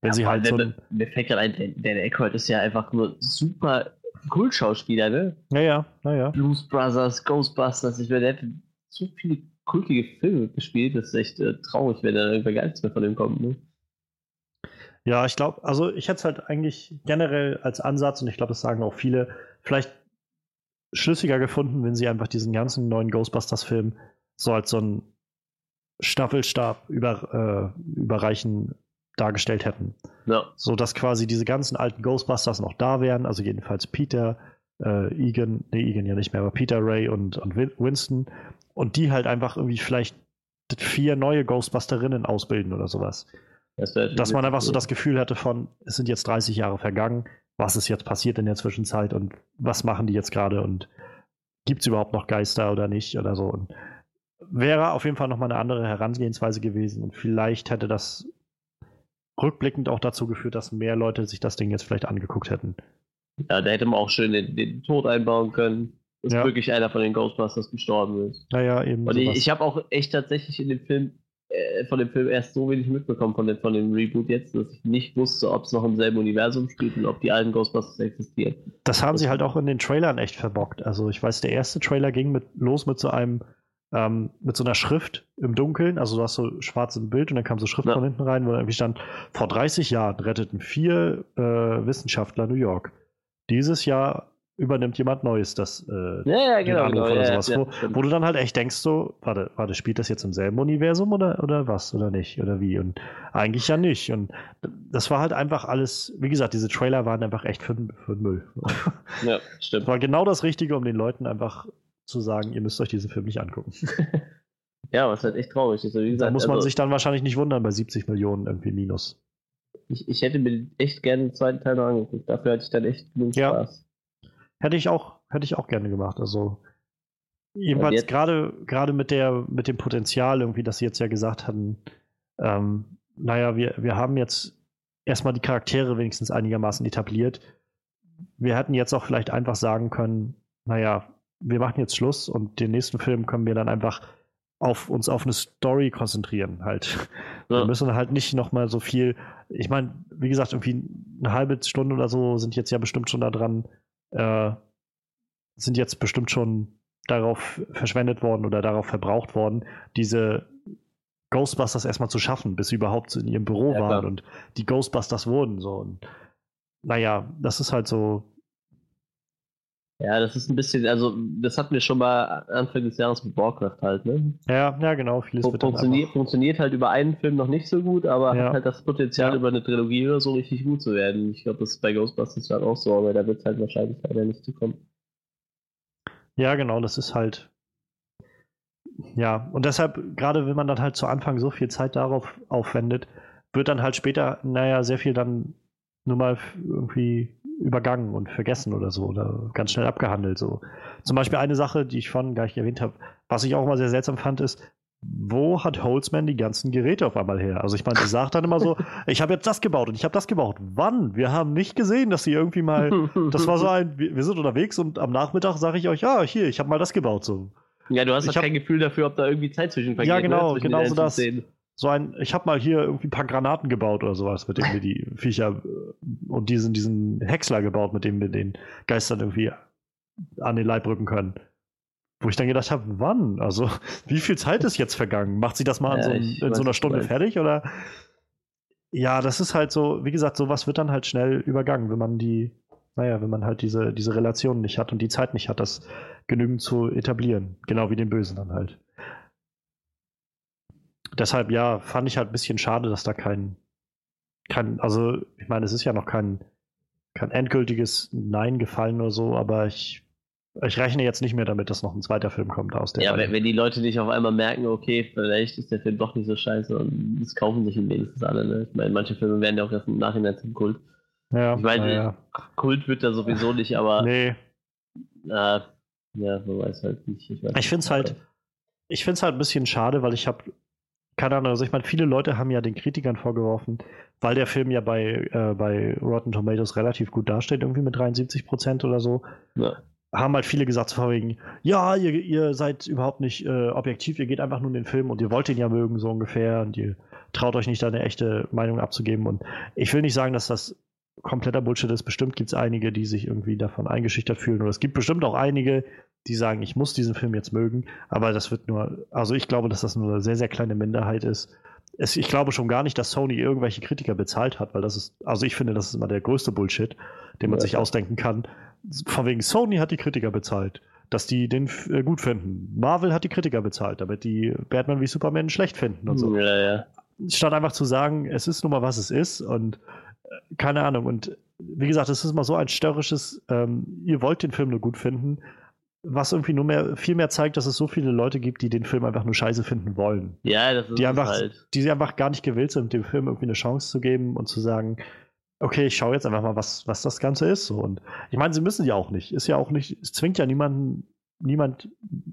Wenn ja, sie halt so. Mir fällt gerade ein, der, der Eckhart ist ja einfach nur super Kultschauspieler, ne? Naja, naja. Blues Brothers, Ghostbusters, ich meine, der hat so viele kultige Filme gespielt, das ist echt äh, traurig, wenn da irgendwer gar nichts mehr von dem kommt, ne? Ja, ich glaube, also ich hätte es halt eigentlich generell als Ansatz, und ich glaube, das sagen auch viele, vielleicht schlüssiger gefunden, wenn sie einfach diesen ganzen neuen Ghostbusters-Film so als so einen Staffelstab über, äh, überreichen dargestellt hätten. Ja. So dass quasi diese ganzen alten Ghostbusters noch da wären, also jedenfalls Peter, äh, Egan, nee, Egan ja nicht mehr, aber Peter, Ray und, und Winston und die halt einfach irgendwie vielleicht vier neue Ghostbusterinnen ausbilden oder sowas. Das Dass man einfach so das Gefühl hatte von, es sind jetzt 30 Jahre vergangen, was ist jetzt passiert in der Zwischenzeit und was machen die jetzt gerade und gibt es überhaupt noch Geister oder nicht oder so. Und wäre auf jeden Fall nochmal eine andere Herangehensweise gewesen und vielleicht hätte das rückblickend auch dazu geführt, dass mehr Leute sich das Ding jetzt vielleicht angeguckt hätten. Ja, da hätte man auch schön den, den Tod einbauen können, dass ja. wirklich einer von den Ghostbusters gestorben ist. Naja, eben. Und ich, ich habe auch echt tatsächlich in dem Film, äh, von dem Film erst so wenig mitbekommen von dem, von dem Reboot jetzt, dass ich nicht wusste, ob es noch im selben Universum spielt und ob die alten Ghostbusters existieren. Das haben sie halt auch in den Trailern echt verbockt. Also ich weiß, der erste Trailer ging mit, los mit so einem ähm, mit so einer Schrift im Dunkeln, also du hast so schwarz im Bild und dann kam so Schrift ja. von hinten rein, wo irgendwie stand, vor 30 Jahren retteten vier äh, Wissenschaftler New York. Dieses Jahr übernimmt jemand Neues das äh, ja, ja, genau, Anruf genau, oder sowas, wo, wo, du dann halt echt denkst so, warte, warte, spielt das jetzt im selben Universum oder, oder was oder nicht oder wie und eigentlich ja nicht und das war halt einfach alles, wie gesagt, diese Trailer waren einfach echt für, für den Müll. Ja, stimmt. War genau das Richtige, um den Leuten einfach zu sagen, ihr müsst euch diesen Film nicht angucken. ja, was halt echt traurig ist. Wie gesagt, da muss man also, sich dann wahrscheinlich nicht wundern bei 70 Millionen irgendwie Minus. Ich, ich hätte mir echt gerne den zweiten Teil noch angeguckt. Dafür hatte ich dann echt genug Spaß. Hätte ich auch, hätte ich auch gerne gemacht. Also jedenfalls gerade gerade mit der mit dem Potenzial irgendwie, dass sie jetzt ja gesagt hatten, ähm, naja, wir, wir haben jetzt erstmal die Charaktere wenigstens einigermaßen etabliert. Wir hätten jetzt auch vielleicht einfach sagen können, naja, wir machen jetzt Schluss und den nächsten Film können wir dann einfach auf uns auf eine Story konzentrieren halt. Ja. Wir müssen halt nicht nochmal so viel, ich meine, wie gesagt, irgendwie eine halbe Stunde oder so sind jetzt ja bestimmt schon da dran, äh, sind jetzt bestimmt schon darauf verschwendet worden oder darauf verbraucht worden, diese Ghostbusters erstmal zu schaffen, bis sie überhaupt in ihrem Büro ja, waren klar. und die Ghostbusters wurden so. Und naja, das ist halt so, ja, das ist ein bisschen, also das hatten wir schon mal Anfang des Jahres mit Warcraft halt, ne? Ja, ja, genau. Vieles Fun funktioniert, funktioniert halt über einen Film noch nicht so gut, aber ja. hat halt das Potenzial, ja. über eine Trilogie oder so richtig gut zu werden. Ich glaube, das ist bei Ghostbusters halt auch so, aber da wird es halt wahrscheinlich leider nicht zu kommen. Ja, genau, das ist halt. Ja, und deshalb, gerade wenn man dann halt zu Anfang so viel Zeit darauf aufwendet, wird dann halt später, naja, sehr viel dann nur mal irgendwie übergangen und vergessen oder so oder ganz schnell abgehandelt. So. Zum Beispiel eine Sache, die ich vorhin gar nicht erwähnt habe, was ich auch mal sehr seltsam fand, ist, wo hat Holzman die ganzen Geräte auf einmal her? Also ich meine, er sagt dann immer so, ich habe jetzt das gebaut und ich habe das gebaut. Wann? Wir haben nicht gesehen, dass sie irgendwie mal, das war so ein, wir sind unterwegs und am Nachmittag sage ich euch, ja, hier, ich habe mal das gebaut. So. Ja, du hast halt kein Gefühl dafür, ob da irgendwie Zeit zwischen vergeht. Ja, ne, genau, ne? genau so das. Szenen so ein, ich habe mal hier irgendwie ein paar Granaten gebaut oder sowas, mit denen wir die Viecher äh, und diesen, diesen Häcksler gebaut, mit dem wir den Geistern irgendwie an den Leib rücken können. Wo ich dann gedacht habe, wann? Also, wie viel Zeit ist jetzt vergangen? Macht sie das mal ja, in, so, in so einer Stunde fertig oder? Ja, das ist halt so, wie gesagt, sowas wird dann halt schnell übergangen, wenn man die, naja, wenn man halt diese, diese Relation nicht hat und die Zeit nicht hat, das genügend zu etablieren. Genau wie den Bösen dann halt deshalb, ja, fand ich halt ein bisschen schade, dass da kein, kein, also ich meine, es ist ja noch kein, kein endgültiges Nein gefallen oder so, aber ich, ich rechne jetzt nicht mehr damit, dass noch ein zweiter Film kommt aus der. Ja, wenn, wenn, die Leute nicht auf einmal merken, okay, vielleicht ist der Film doch nicht so scheiße und es kaufen sich wenigstens alle. Ne? Ich meine, manche Filme werden ja auch erst im Nachhinein zum Kult. Ja, ich meine, ja. Kult wird da sowieso nicht, aber. Nee. Äh, ja, man weiß halt nicht. Ich, ich finde es halt, ich finde es halt ein bisschen schade, weil ich habe keine Ahnung, also ich meine, viele Leute haben ja den Kritikern vorgeworfen, weil der Film ja bei, äh, bei Rotten Tomatoes relativ gut dasteht, irgendwie mit 73 Prozent oder so. Ja. Haben halt viele gesagt, vor wegen, ja, ihr, ihr seid überhaupt nicht äh, objektiv, ihr geht einfach nur in den Film und ihr wollt ihn ja mögen, so ungefähr, und ihr traut euch nicht, da eine echte Meinung abzugeben. Und ich will nicht sagen, dass das kompletter Bullshit ist. Bestimmt gibt es einige, die sich irgendwie davon eingeschüchtert fühlen. Oder es gibt bestimmt auch einige, die sagen, ich muss diesen Film jetzt mögen. Aber das wird nur, also ich glaube, dass das nur eine sehr, sehr kleine Minderheit ist. Es, ich glaube schon gar nicht, dass Sony irgendwelche Kritiker bezahlt hat, weil das ist, also ich finde, das ist immer der größte Bullshit, den man ja, sich ausdenken kann. Von wegen Sony hat die Kritiker bezahlt, dass die den äh, gut finden. Marvel hat die Kritiker bezahlt, damit die Batman wie Superman schlecht finden und so. Ja, ja. statt einfach zu sagen, es ist nun mal, was es ist und äh, keine Ahnung. Und wie gesagt, es ist mal so ein störrisches, ähm, ihr wollt den Film nur gut finden, was irgendwie nur mehr, viel mehr zeigt, dass es so viele Leute gibt, die den Film einfach nur scheiße finden wollen. Ja, das ist die einfach, halt. Die sie einfach gar nicht gewillt sind, dem Film irgendwie eine Chance zu geben und zu sagen, okay, ich schaue jetzt einfach mal, was, was das Ganze ist. Und ich meine, sie müssen ja auch nicht. Ist ja auch nicht, es zwingt ja niemanden, niemand,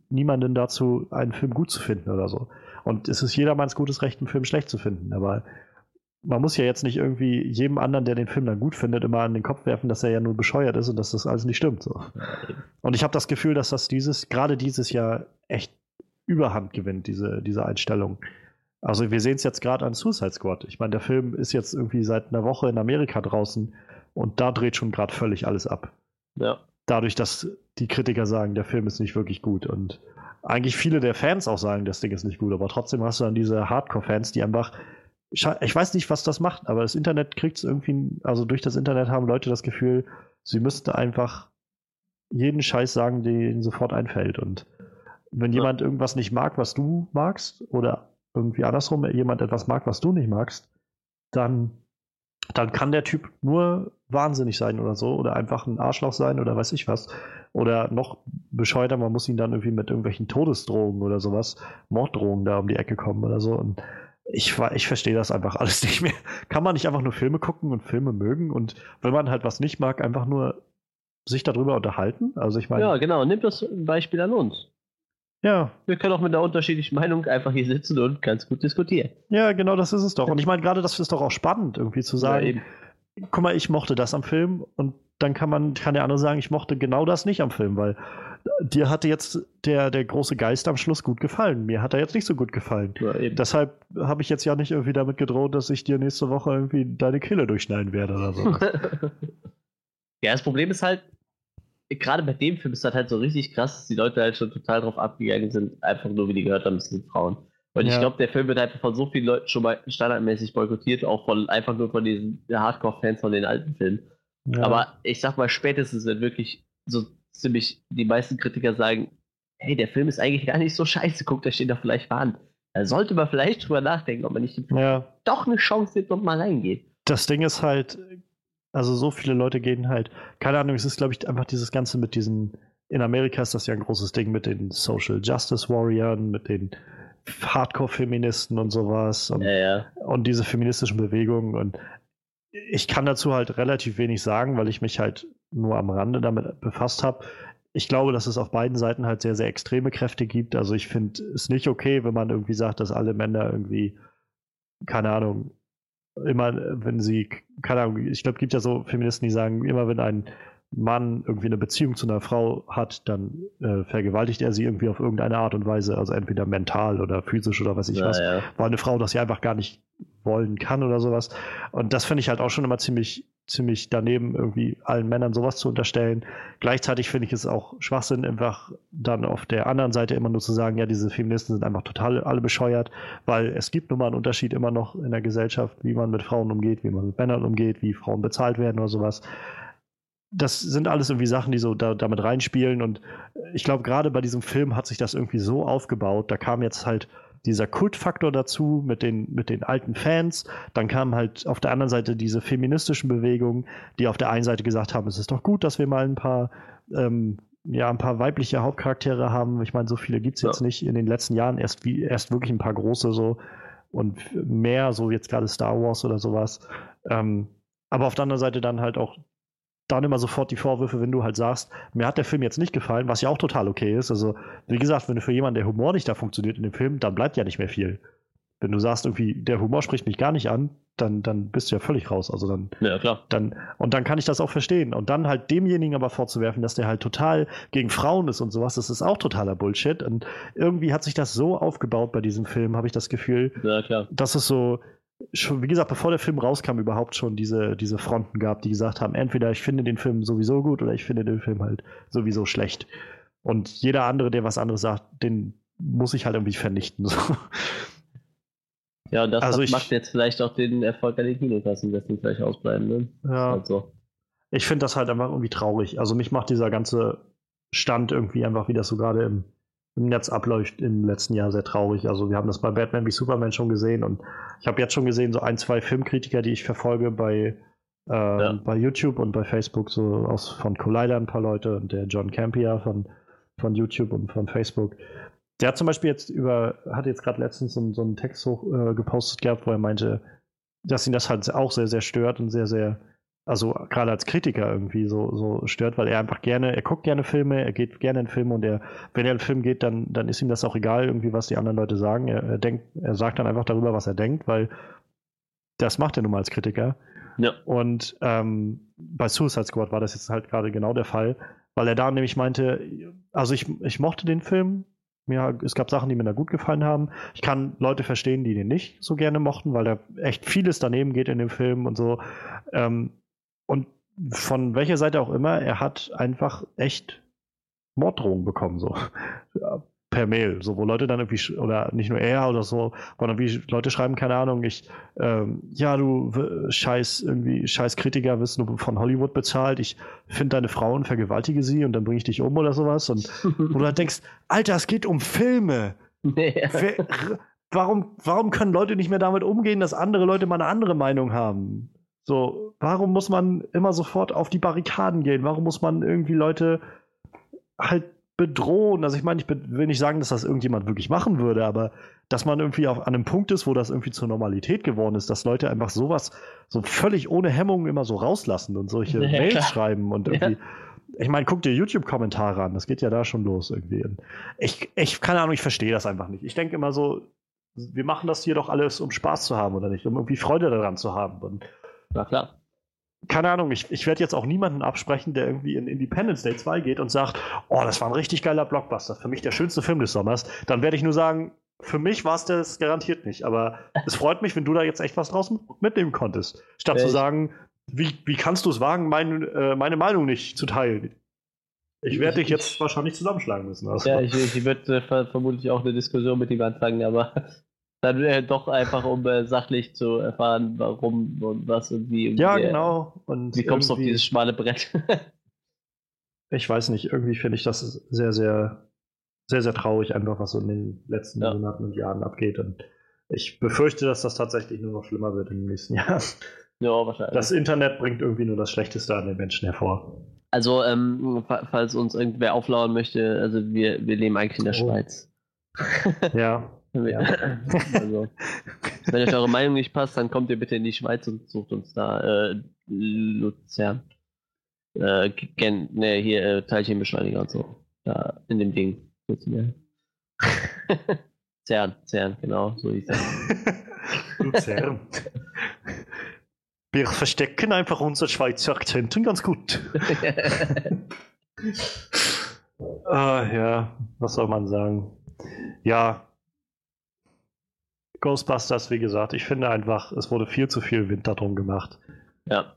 niemanden dazu, einen Film gut zu finden oder so. Und es ist jedermanns gutes Recht, einen Film schlecht zu finden. Aber man muss ja jetzt nicht irgendwie jedem anderen, der den Film dann gut findet, immer an den Kopf werfen, dass er ja nur bescheuert ist und dass das alles nicht stimmt. So. Und ich habe das Gefühl, dass das dieses, gerade dieses Jahr echt Überhand gewinnt, diese, diese Einstellung. Also wir sehen es jetzt gerade an Suicide Squad. Ich meine, der Film ist jetzt irgendwie seit einer Woche in Amerika draußen und da dreht schon gerade völlig alles ab. Ja. Dadurch, dass die Kritiker sagen, der Film ist nicht wirklich gut und eigentlich viele der Fans auch sagen, das Ding ist nicht gut, aber trotzdem hast du dann diese Hardcore-Fans, die einfach ich weiß nicht, was das macht, aber das Internet kriegt es irgendwie, also durch das Internet haben Leute das Gefühl, sie müssten einfach jeden Scheiß sagen, der ihnen sofort einfällt. Und wenn ja. jemand irgendwas nicht mag, was du magst, oder irgendwie andersrum, jemand etwas mag, was du nicht magst, dann, dann kann der Typ nur wahnsinnig sein oder so, oder einfach ein Arschloch sein oder weiß ich was. Oder noch bescheuerter, man muss ihn dann irgendwie mit irgendwelchen Todesdrohungen oder sowas, Morddrohungen da um die Ecke kommen oder so. Und ich, ich verstehe das einfach alles nicht mehr. Kann man nicht einfach nur Filme gucken und Filme mögen und wenn man halt was nicht mag, einfach nur sich darüber unterhalten? Also ich meine. Ja, genau. Nimm das Beispiel an uns. Ja. Wir können auch mit einer unterschiedlichen Meinung einfach hier sitzen und ganz gut diskutieren. Ja, genau, das ist es doch. Und ich meine, gerade das ist doch auch spannend, irgendwie zu sagen, ja, guck mal, ich mochte das am Film und dann kann man, kann der andere sagen, ich mochte genau das nicht am Film, weil dir hatte jetzt der, der große Geist am Schluss gut gefallen. Mir hat er jetzt nicht so gut gefallen. Ja, Deshalb habe ich jetzt ja nicht irgendwie damit gedroht, dass ich dir nächste Woche irgendwie deine Kille durchschneiden werde oder so. ja, das Problem ist halt, gerade bei dem Film ist das halt so richtig krass, dass die Leute halt schon total drauf abgegangen sind, einfach nur wie die gehört haben, es sind Frauen. Und ja. ich glaube, der Film wird einfach von so vielen Leuten schon mal standardmäßig boykottiert, auch von einfach nur von diesen Hardcore-Fans von den alten Filmen. Ja. Aber ich sag mal, spätestens wenn wirklich so ziemlich die meisten Kritiker sagen, hey, der Film ist eigentlich gar nicht so scheiße, guckt euch den doch vielleicht mal an. Da sollte man vielleicht drüber nachdenken, ob man nicht ja. doch eine Chance gibt und mal reingeht. Das Ding ist halt, also so viele Leute gehen halt, keine Ahnung, es ist, glaube ich, einfach dieses Ganze mit diesen, in Amerika ist das ja ein großes Ding mit den Social Justice Warriors, mit den Hardcore-Feministen und sowas und, ja, ja. und diese feministischen Bewegungen und ich kann dazu halt relativ wenig sagen, weil ich mich halt nur am Rande damit befasst habe. Ich glaube, dass es auf beiden Seiten halt sehr, sehr extreme Kräfte gibt. Also ich finde es nicht okay, wenn man irgendwie sagt, dass alle Männer irgendwie, keine Ahnung, immer, wenn sie, keine Ahnung, ich glaube, es gibt ja so Feministen, die sagen, immer wenn ein Mann irgendwie eine Beziehung zu einer Frau hat, dann äh, vergewaltigt er sie irgendwie auf irgendeine Art und Weise, also entweder mental oder physisch oder was ich ja, was. Ja. Weil eine Frau das ja einfach gar nicht wollen kann oder sowas. Und das finde ich halt auch schon immer ziemlich, ziemlich daneben, irgendwie allen Männern sowas zu unterstellen. Gleichzeitig finde ich es auch Schwachsinn, einfach dann auf der anderen Seite immer nur zu sagen, ja, diese Feministen sind einfach total alle bescheuert, weil es gibt nun mal einen Unterschied immer noch in der Gesellschaft, wie man mit Frauen umgeht, wie man mit Männern umgeht, wie Frauen bezahlt werden oder sowas das sind alles irgendwie Sachen, die so da, damit reinspielen. Und ich glaube, gerade bei diesem Film hat sich das irgendwie so aufgebaut. Da kam jetzt halt dieser Kultfaktor dazu mit den, mit den alten Fans. Dann kamen halt auf der anderen Seite diese feministischen Bewegungen, die auf der einen Seite gesagt haben, es ist doch gut, dass wir mal ein paar, ähm, ja, ein paar weibliche Hauptcharaktere haben. Ich meine, so viele gibt es jetzt ja. nicht in den letzten Jahren, erst, wie, erst wirklich ein paar große so und mehr, so jetzt gerade Star Wars oder sowas. Ähm, aber auf der anderen Seite dann halt auch dann immer sofort die Vorwürfe, wenn du halt sagst, mir hat der Film jetzt nicht gefallen, was ja auch total okay ist. Also, wie gesagt, wenn für jemanden der Humor nicht da funktioniert in dem Film, dann bleibt ja nicht mehr viel. Wenn du sagst, irgendwie, der Humor spricht mich gar nicht an, dann, dann bist du ja völlig raus. Also dann, ja, klar. dann, und dann kann ich das auch verstehen. Und dann halt demjenigen aber vorzuwerfen, dass der halt total gegen Frauen ist und sowas, das ist auch totaler Bullshit. Und irgendwie hat sich das so aufgebaut bei diesem Film, habe ich das Gefühl, ja, klar. dass es so, schon, wie gesagt, bevor der Film rauskam, überhaupt schon diese, diese Fronten gab, die gesagt haben, entweder ich finde den Film sowieso gut oder ich finde den Film halt sowieso schlecht. Und jeder andere, der was anderes sagt, den muss ich halt irgendwie vernichten. So. Ja, und das also ich, macht jetzt vielleicht auch den Erfolg an den Kinokassen, dass die vielleicht ausbleiben. Ne? Ja. Also. Ich finde das halt einfach irgendwie traurig. Also mich macht dieser ganze Stand irgendwie einfach, wie das so gerade im Netz abläuft im letzten Jahr sehr traurig. Also wir haben das bei Batman wie Superman schon gesehen und ich habe jetzt schon gesehen, so ein, zwei Filmkritiker, die ich verfolge bei, äh, ja. bei YouTube und bei Facebook, so aus von Collider ein paar Leute und der John Campier von, von YouTube und von Facebook. Der hat zum Beispiel jetzt über, hat jetzt gerade letztens so, so, einen Text hoch äh, gepostet gehabt, wo er meinte, dass ihn das halt auch sehr, sehr stört und sehr, sehr also gerade als Kritiker irgendwie so, so stört, weil er einfach gerne, er guckt gerne Filme, er geht gerne in Filme und er, wenn er in Film geht, dann, dann ist ihm das auch egal, irgendwie, was die anderen Leute sagen. Er, er denkt, er sagt dann einfach darüber, was er denkt, weil das macht er nun mal als Kritiker. Ja. Und ähm, bei Suicide Squad war das jetzt halt gerade genau der Fall, weil er da nämlich meinte, also ich, ich mochte den Film, mir, es gab Sachen, die mir da gut gefallen haben. Ich kann Leute verstehen, die den nicht so gerne mochten, weil da echt vieles daneben geht in dem Film und so. Ähm, und von welcher Seite auch immer, er hat einfach echt Morddrohungen bekommen, so. per Mail, so wo Leute dann irgendwie, oder nicht nur er oder so, sondern wie Leute schreiben, keine Ahnung, ich, ähm, ja, du scheiß irgendwie, scheiß Kritiker, wirst du von Hollywood bezahlt, ich finde deine Frau und vergewaltige sie und dann bringe ich dich um oder sowas und wo du halt denkst, Alter, es geht um Filme. Nee. Wer, warum, warum können Leute nicht mehr damit umgehen, dass andere Leute mal eine andere Meinung haben? So, warum muss man immer sofort auf die Barrikaden gehen? Warum muss man irgendwie Leute halt bedrohen? Also ich meine, ich will nicht sagen, dass das irgendjemand wirklich machen würde, aber dass man irgendwie auf, an einem Punkt ist, wo das irgendwie zur Normalität geworden ist, dass Leute einfach sowas so völlig ohne Hemmungen immer so rauslassen und solche ja, Mails klar. schreiben und irgendwie. Ja. Ich meine, guck dir YouTube-Kommentare an, das geht ja da schon los irgendwie. Ich, ich, keine Ahnung, ich verstehe das einfach nicht. Ich denke immer so, wir machen das hier doch alles, um Spaß zu haben oder nicht, um irgendwie Freude daran zu haben. Und na klar. Keine Ahnung, ich, ich werde jetzt auch niemanden absprechen, der irgendwie in Independence Day 2 geht und sagt, oh, das war ein richtig geiler Blockbuster, für mich der schönste Film des Sommers. Dann werde ich nur sagen, für mich war es das garantiert nicht. Aber es freut mich, wenn du da jetzt echt was draus mitnehmen konntest. Statt zu sagen, wie, wie kannst du es wagen, mein, äh, meine Meinung nicht zu teilen? Ich werde dich jetzt wahrscheinlich zusammenschlagen müssen. Also. Ja, ich, ich würde äh, vermutlich auch eine Diskussion mit ihm anfangen, aber dann äh, doch einfach, um äh, sachlich zu erfahren, warum und was und wie. Ja, genau. Und wie kommst du auf dieses schmale Brett? ich weiß nicht, irgendwie finde ich das sehr, sehr, sehr, sehr traurig, einfach was so in den letzten ja. Monaten und Jahren abgeht. Und ich befürchte, dass das tatsächlich nur noch schlimmer wird in den nächsten Jahren. Ja, wahrscheinlich. Das Internet bringt irgendwie nur das Schlechteste an den Menschen hervor. Also, ähm, falls uns irgendwer auflauern möchte, also wir, wir leben eigentlich in der oh. Schweiz. ja, ja. also, wenn euch eure Meinung nicht passt, dann kommt ihr bitte in die Schweiz und sucht uns da äh, Luzern. Äh, gen, ne, hier äh, Teilchenbeschleuniger und so. Da in dem Ding. CERN, CERN, genau, so hieß das. Luzern. Wir verstecken einfach unsere Schweizer Akzenten ganz gut. ah, ja, was soll man sagen? Ja, Ghostbusters, wie gesagt, ich finde einfach, es wurde viel zu viel Wind darum gemacht. Ja.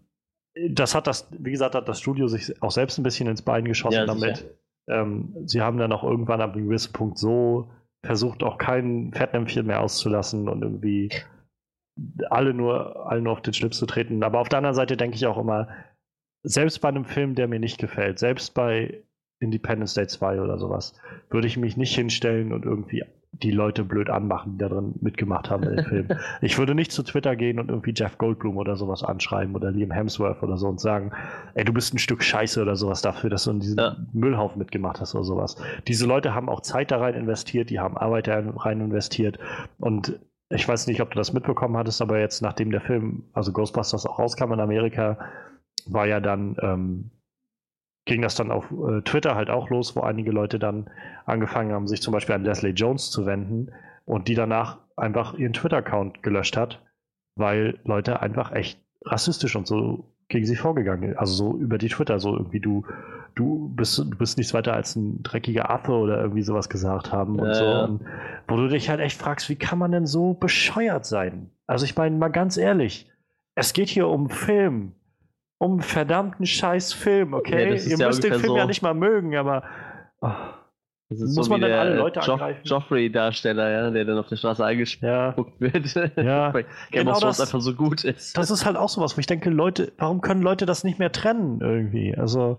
Das hat das, wie gesagt, hat das Studio sich auch selbst ein bisschen ins Bein geschossen ja, damit. Ähm, sie haben dann auch irgendwann ab einem gewissen Punkt so versucht, auch kein Fettnäpfchen mehr auszulassen und irgendwie alle nur, alle nur auf den Schlips zu treten. Aber auf der anderen Seite denke ich auch immer, selbst bei einem Film, der mir nicht gefällt, selbst bei Independence Day 2 oder sowas, würde ich mich nicht hinstellen und irgendwie die Leute blöd anmachen, die da drin mitgemacht haben in dem Film. Ich würde nicht zu Twitter gehen und irgendwie Jeff Goldblum oder sowas anschreiben oder Liam Hemsworth oder so und sagen, ey, du bist ein Stück Scheiße oder sowas dafür, dass du in diesen ja. Müllhaufen mitgemacht hast oder sowas. Diese Leute haben auch Zeit da rein investiert, die haben Arbeit da rein investiert und ich weiß nicht, ob du das mitbekommen hattest, aber jetzt, nachdem der Film, also Ghostbusters auch rauskam in Amerika, war ja dann ähm, ging das dann auf äh, Twitter halt auch los, wo einige Leute dann angefangen haben, sich zum Beispiel an Leslie Jones zu wenden und die danach einfach ihren Twitter-Account gelöscht hat, weil Leute einfach echt rassistisch und so gegen sie vorgegangen sind. Also so über die Twitter, so irgendwie du, du bist, du bist nichts weiter als ein dreckiger Affe oder irgendwie sowas gesagt haben und äh. so. Und wo du dich halt echt fragst, wie kann man denn so bescheuert sein? Also ich meine mal ganz ehrlich, es geht hier um Film um einen verdammten scheiß Film, okay? Ja, Ihr müsst den Film so ja nicht mal mögen, aber oh, muss so man dann alle Leute jo angreifen? Joffrey-Darsteller, ja, der dann auf der Straße eingespuckt wird. Ja, Game genau of Thrones einfach so gut ist. Das ist halt auch sowas, wo ich denke, Leute, warum können Leute das nicht mehr trennen irgendwie? Also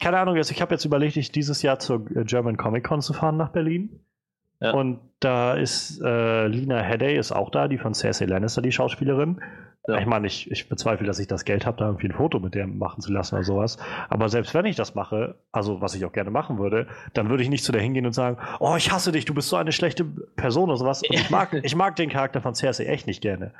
keine Ahnung, also ich habe jetzt überlegt, ich dieses Jahr zur äh, German Comic Con zu fahren nach Berlin. Ja. Und da ist äh, Lina Headey ist auch da, die von Cersei Lannister, die Schauspielerin. Ja. Ich meine, ich, ich bezweifle, dass ich das Geld habe, da irgendwie ein Foto mit der machen zu lassen oder sowas. Aber selbst wenn ich das mache, also was ich auch gerne machen würde, dann würde ich nicht zu der hingehen und sagen, oh, ich hasse dich, du bist so eine schlechte Person oder sowas. Und ich mag, ich mag den Charakter von Cersei echt nicht gerne.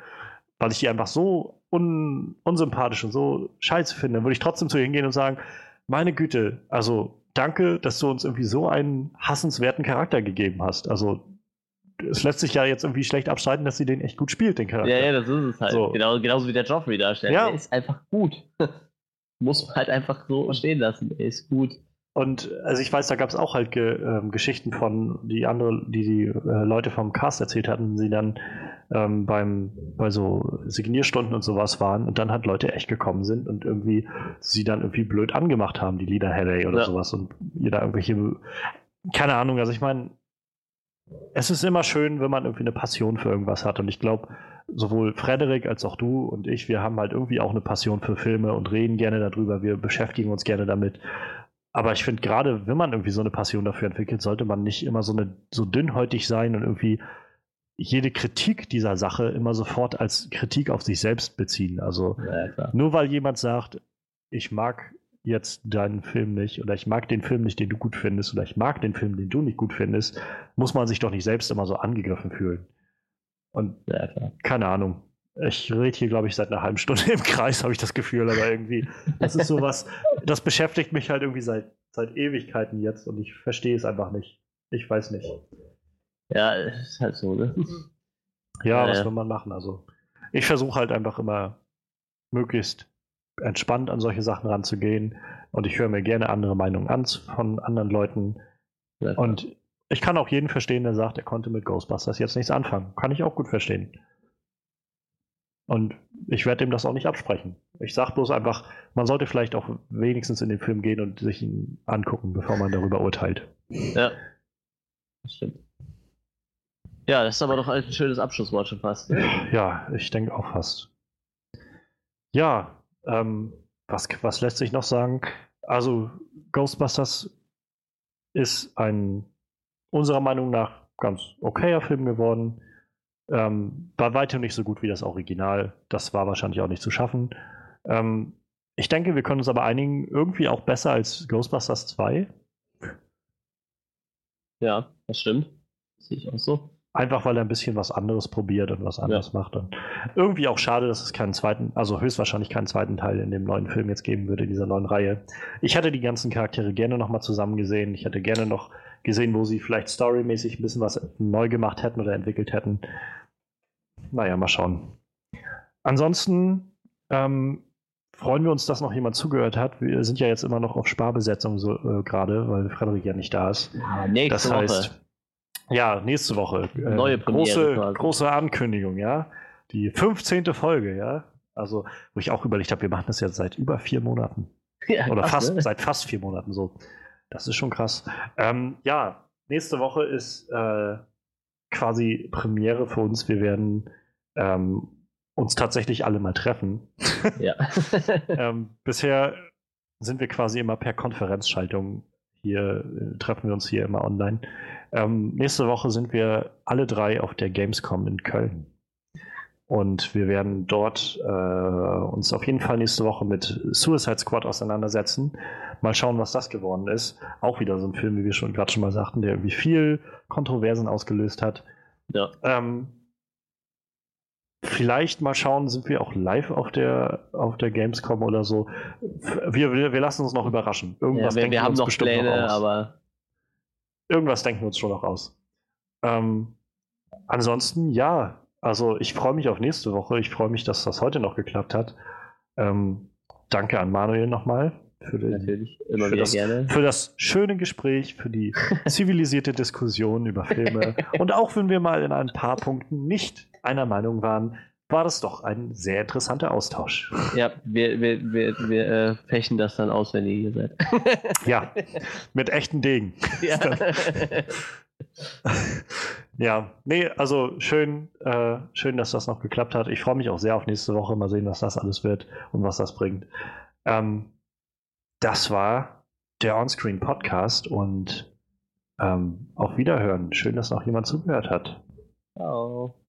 Weil ich die einfach so un, unsympathisch und so scheiße finde, würde ich trotzdem zu ihr hingehen und sagen, meine Güte, also danke, dass du uns irgendwie so einen hassenswerten Charakter gegeben hast. Also es lässt sich ja jetzt irgendwie schlecht abstreiten, dass sie den echt gut spielt, den Charakter. Ja, ja, das ist es halt. So. Genau, genauso wie der Joffrey darstellt. Ja. Er ist einfach gut. Muss man halt einfach so stehen lassen. Er ist gut. Und also ich weiß, da gab es auch halt Ge äh, Geschichten von, die andere, die die äh, Leute vom Cast erzählt hatten, sie dann ähm, beim, bei so Signierstunden und sowas waren und dann halt Leute echt gekommen sind und irgendwie sie dann irgendwie blöd angemacht haben, die Leader Harry oder ja. sowas und ihr da irgendwelche, keine Ahnung, also ich meine, es ist immer schön, wenn man irgendwie eine Passion für irgendwas hat. Und ich glaube, sowohl Frederik als auch du und ich, wir haben halt irgendwie auch eine Passion für Filme und reden gerne darüber. Wir beschäftigen uns gerne damit. Aber ich finde, gerade wenn man irgendwie so eine Passion dafür entwickelt, sollte man nicht immer so, eine, so dünnhäutig sein und irgendwie jede Kritik dieser Sache immer sofort als Kritik auf sich selbst beziehen. Also ja, nur weil jemand sagt, ich mag jetzt deinen Film nicht oder ich mag den Film nicht, den du gut findest oder ich mag den Film, den du nicht gut findest, muss man sich doch nicht selbst immer so angegriffen fühlen. Und ja, keine Ahnung. Ich rede hier, glaube ich, seit einer halben Stunde im Kreis, habe ich das Gefühl, aber irgendwie, das ist sowas, das beschäftigt mich halt irgendwie seit, seit Ewigkeiten jetzt und ich verstehe es einfach nicht. Ich weiß nicht. Ja, ist halt so, ne? Ja, ja was will man machen? Also, ich versuche halt einfach immer möglichst entspannt an solche Sachen ranzugehen. Und ich höre mir gerne andere Meinungen an von anderen Leuten. Ja, und ich kann auch jeden verstehen, der sagt, er konnte mit Ghostbusters jetzt nichts anfangen. Kann ich auch gut verstehen. Und ich werde ihm das auch nicht absprechen. Ich sage bloß einfach, man sollte vielleicht auch wenigstens in den Film gehen und sich ihn angucken, bevor man darüber urteilt. Ja, das stimmt. Ja, das ist aber doch ein schönes Abschlusswort schon fast. Ja, ich denke auch fast. Ja, ähm, was, was lässt sich noch sagen? Also, Ghostbusters ist ein unserer Meinung nach ganz okayer Film geworden. Ähm, war weitem nicht so gut wie das Original. Das war wahrscheinlich auch nicht zu schaffen. Ähm, ich denke, wir können uns aber einigen, irgendwie auch besser als Ghostbusters 2. Ja, das stimmt. sehe ich auch so. Einfach weil er ein bisschen was anderes probiert und was anderes ja. macht. Und irgendwie auch schade, dass es keinen zweiten, also höchstwahrscheinlich keinen zweiten Teil in dem neuen Film jetzt geben würde, in dieser neuen Reihe. Ich hätte die ganzen Charaktere gerne nochmal zusammen gesehen. Ich hätte gerne noch gesehen, wo sie vielleicht storymäßig ein bisschen was neu gemacht hätten oder entwickelt hätten. Naja, mal schauen. Ansonsten ähm, freuen wir uns, dass noch jemand zugehört hat. Wir sind ja jetzt immer noch auf Sparbesetzung so, äh, gerade, weil Frederik ja nicht da ist. Ja, nächste das heißt, Woche. Ja, nächste Woche. Äh, Neue Premiere große, große Ankündigung, ja. Die 15. Folge, ja. Also, wo ich auch überlegt habe, wir machen das jetzt seit über vier Monaten. Ja, Oder krass, fast, ne? seit fast vier Monaten so. Das ist schon krass. Ähm, ja, nächste Woche ist äh, quasi Premiere für uns. Wir werden ähm, uns tatsächlich alle mal treffen. Ja. ähm, bisher sind wir quasi immer per Konferenzschaltung hier, äh, treffen wir uns hier immer online. Ähm, nächste Woche sind wir alle drei auf der Gamescom in Köln. Und wir werden dort äh, uns auf jeden Fall nächste Woche mit Suicide Squad auseinandersetzen. Mal schauen, was das geworden ist. Auch wieder so ein Film, wie wir schon gerade schon mal sagten, der irgendwie viel Kontroversen ausgelöst hat. Ja. Ähm, vielleicht mal schauen, sind wir auch live auf der, auf der Gamescom oder so. Wir, wir, wir lassen uns noch überraschen. Irgendwas ja, wir, wir haben noch Pläne, noch aber irgendwas denken wir uns schon noch aus. Ähm, ansonsten, ja, also ich freue mich auf nächste Woche. Ich freue mich, dass das heute noch geklappt hat. Ähm, danke an Manuel nochmal für, den, für, das, für, das, schöne Gespräch, für die zivilisierte Diskussion über Filme. Und auch wenn wir mal in ein paar Punkten nicht einer Meinung waren, war das doch ein sehr interessanter Austausch. Ja, wir, wir, wir, wir äh, fechen das dann aus, wenn ihr hier seid. ja, mit echten Degen. Ja. ja, nee, also schön, äh, schön, dass das noch geklappt hat. Ich freue mich auch sehr auf nächste Woche. Mal sehen, was das alles wird und was das bringt. Ähm, das war der Onscreen Podcast und ähm, auf Wiederhören. Schön, dass noch jemand zugehört hat. Ciao.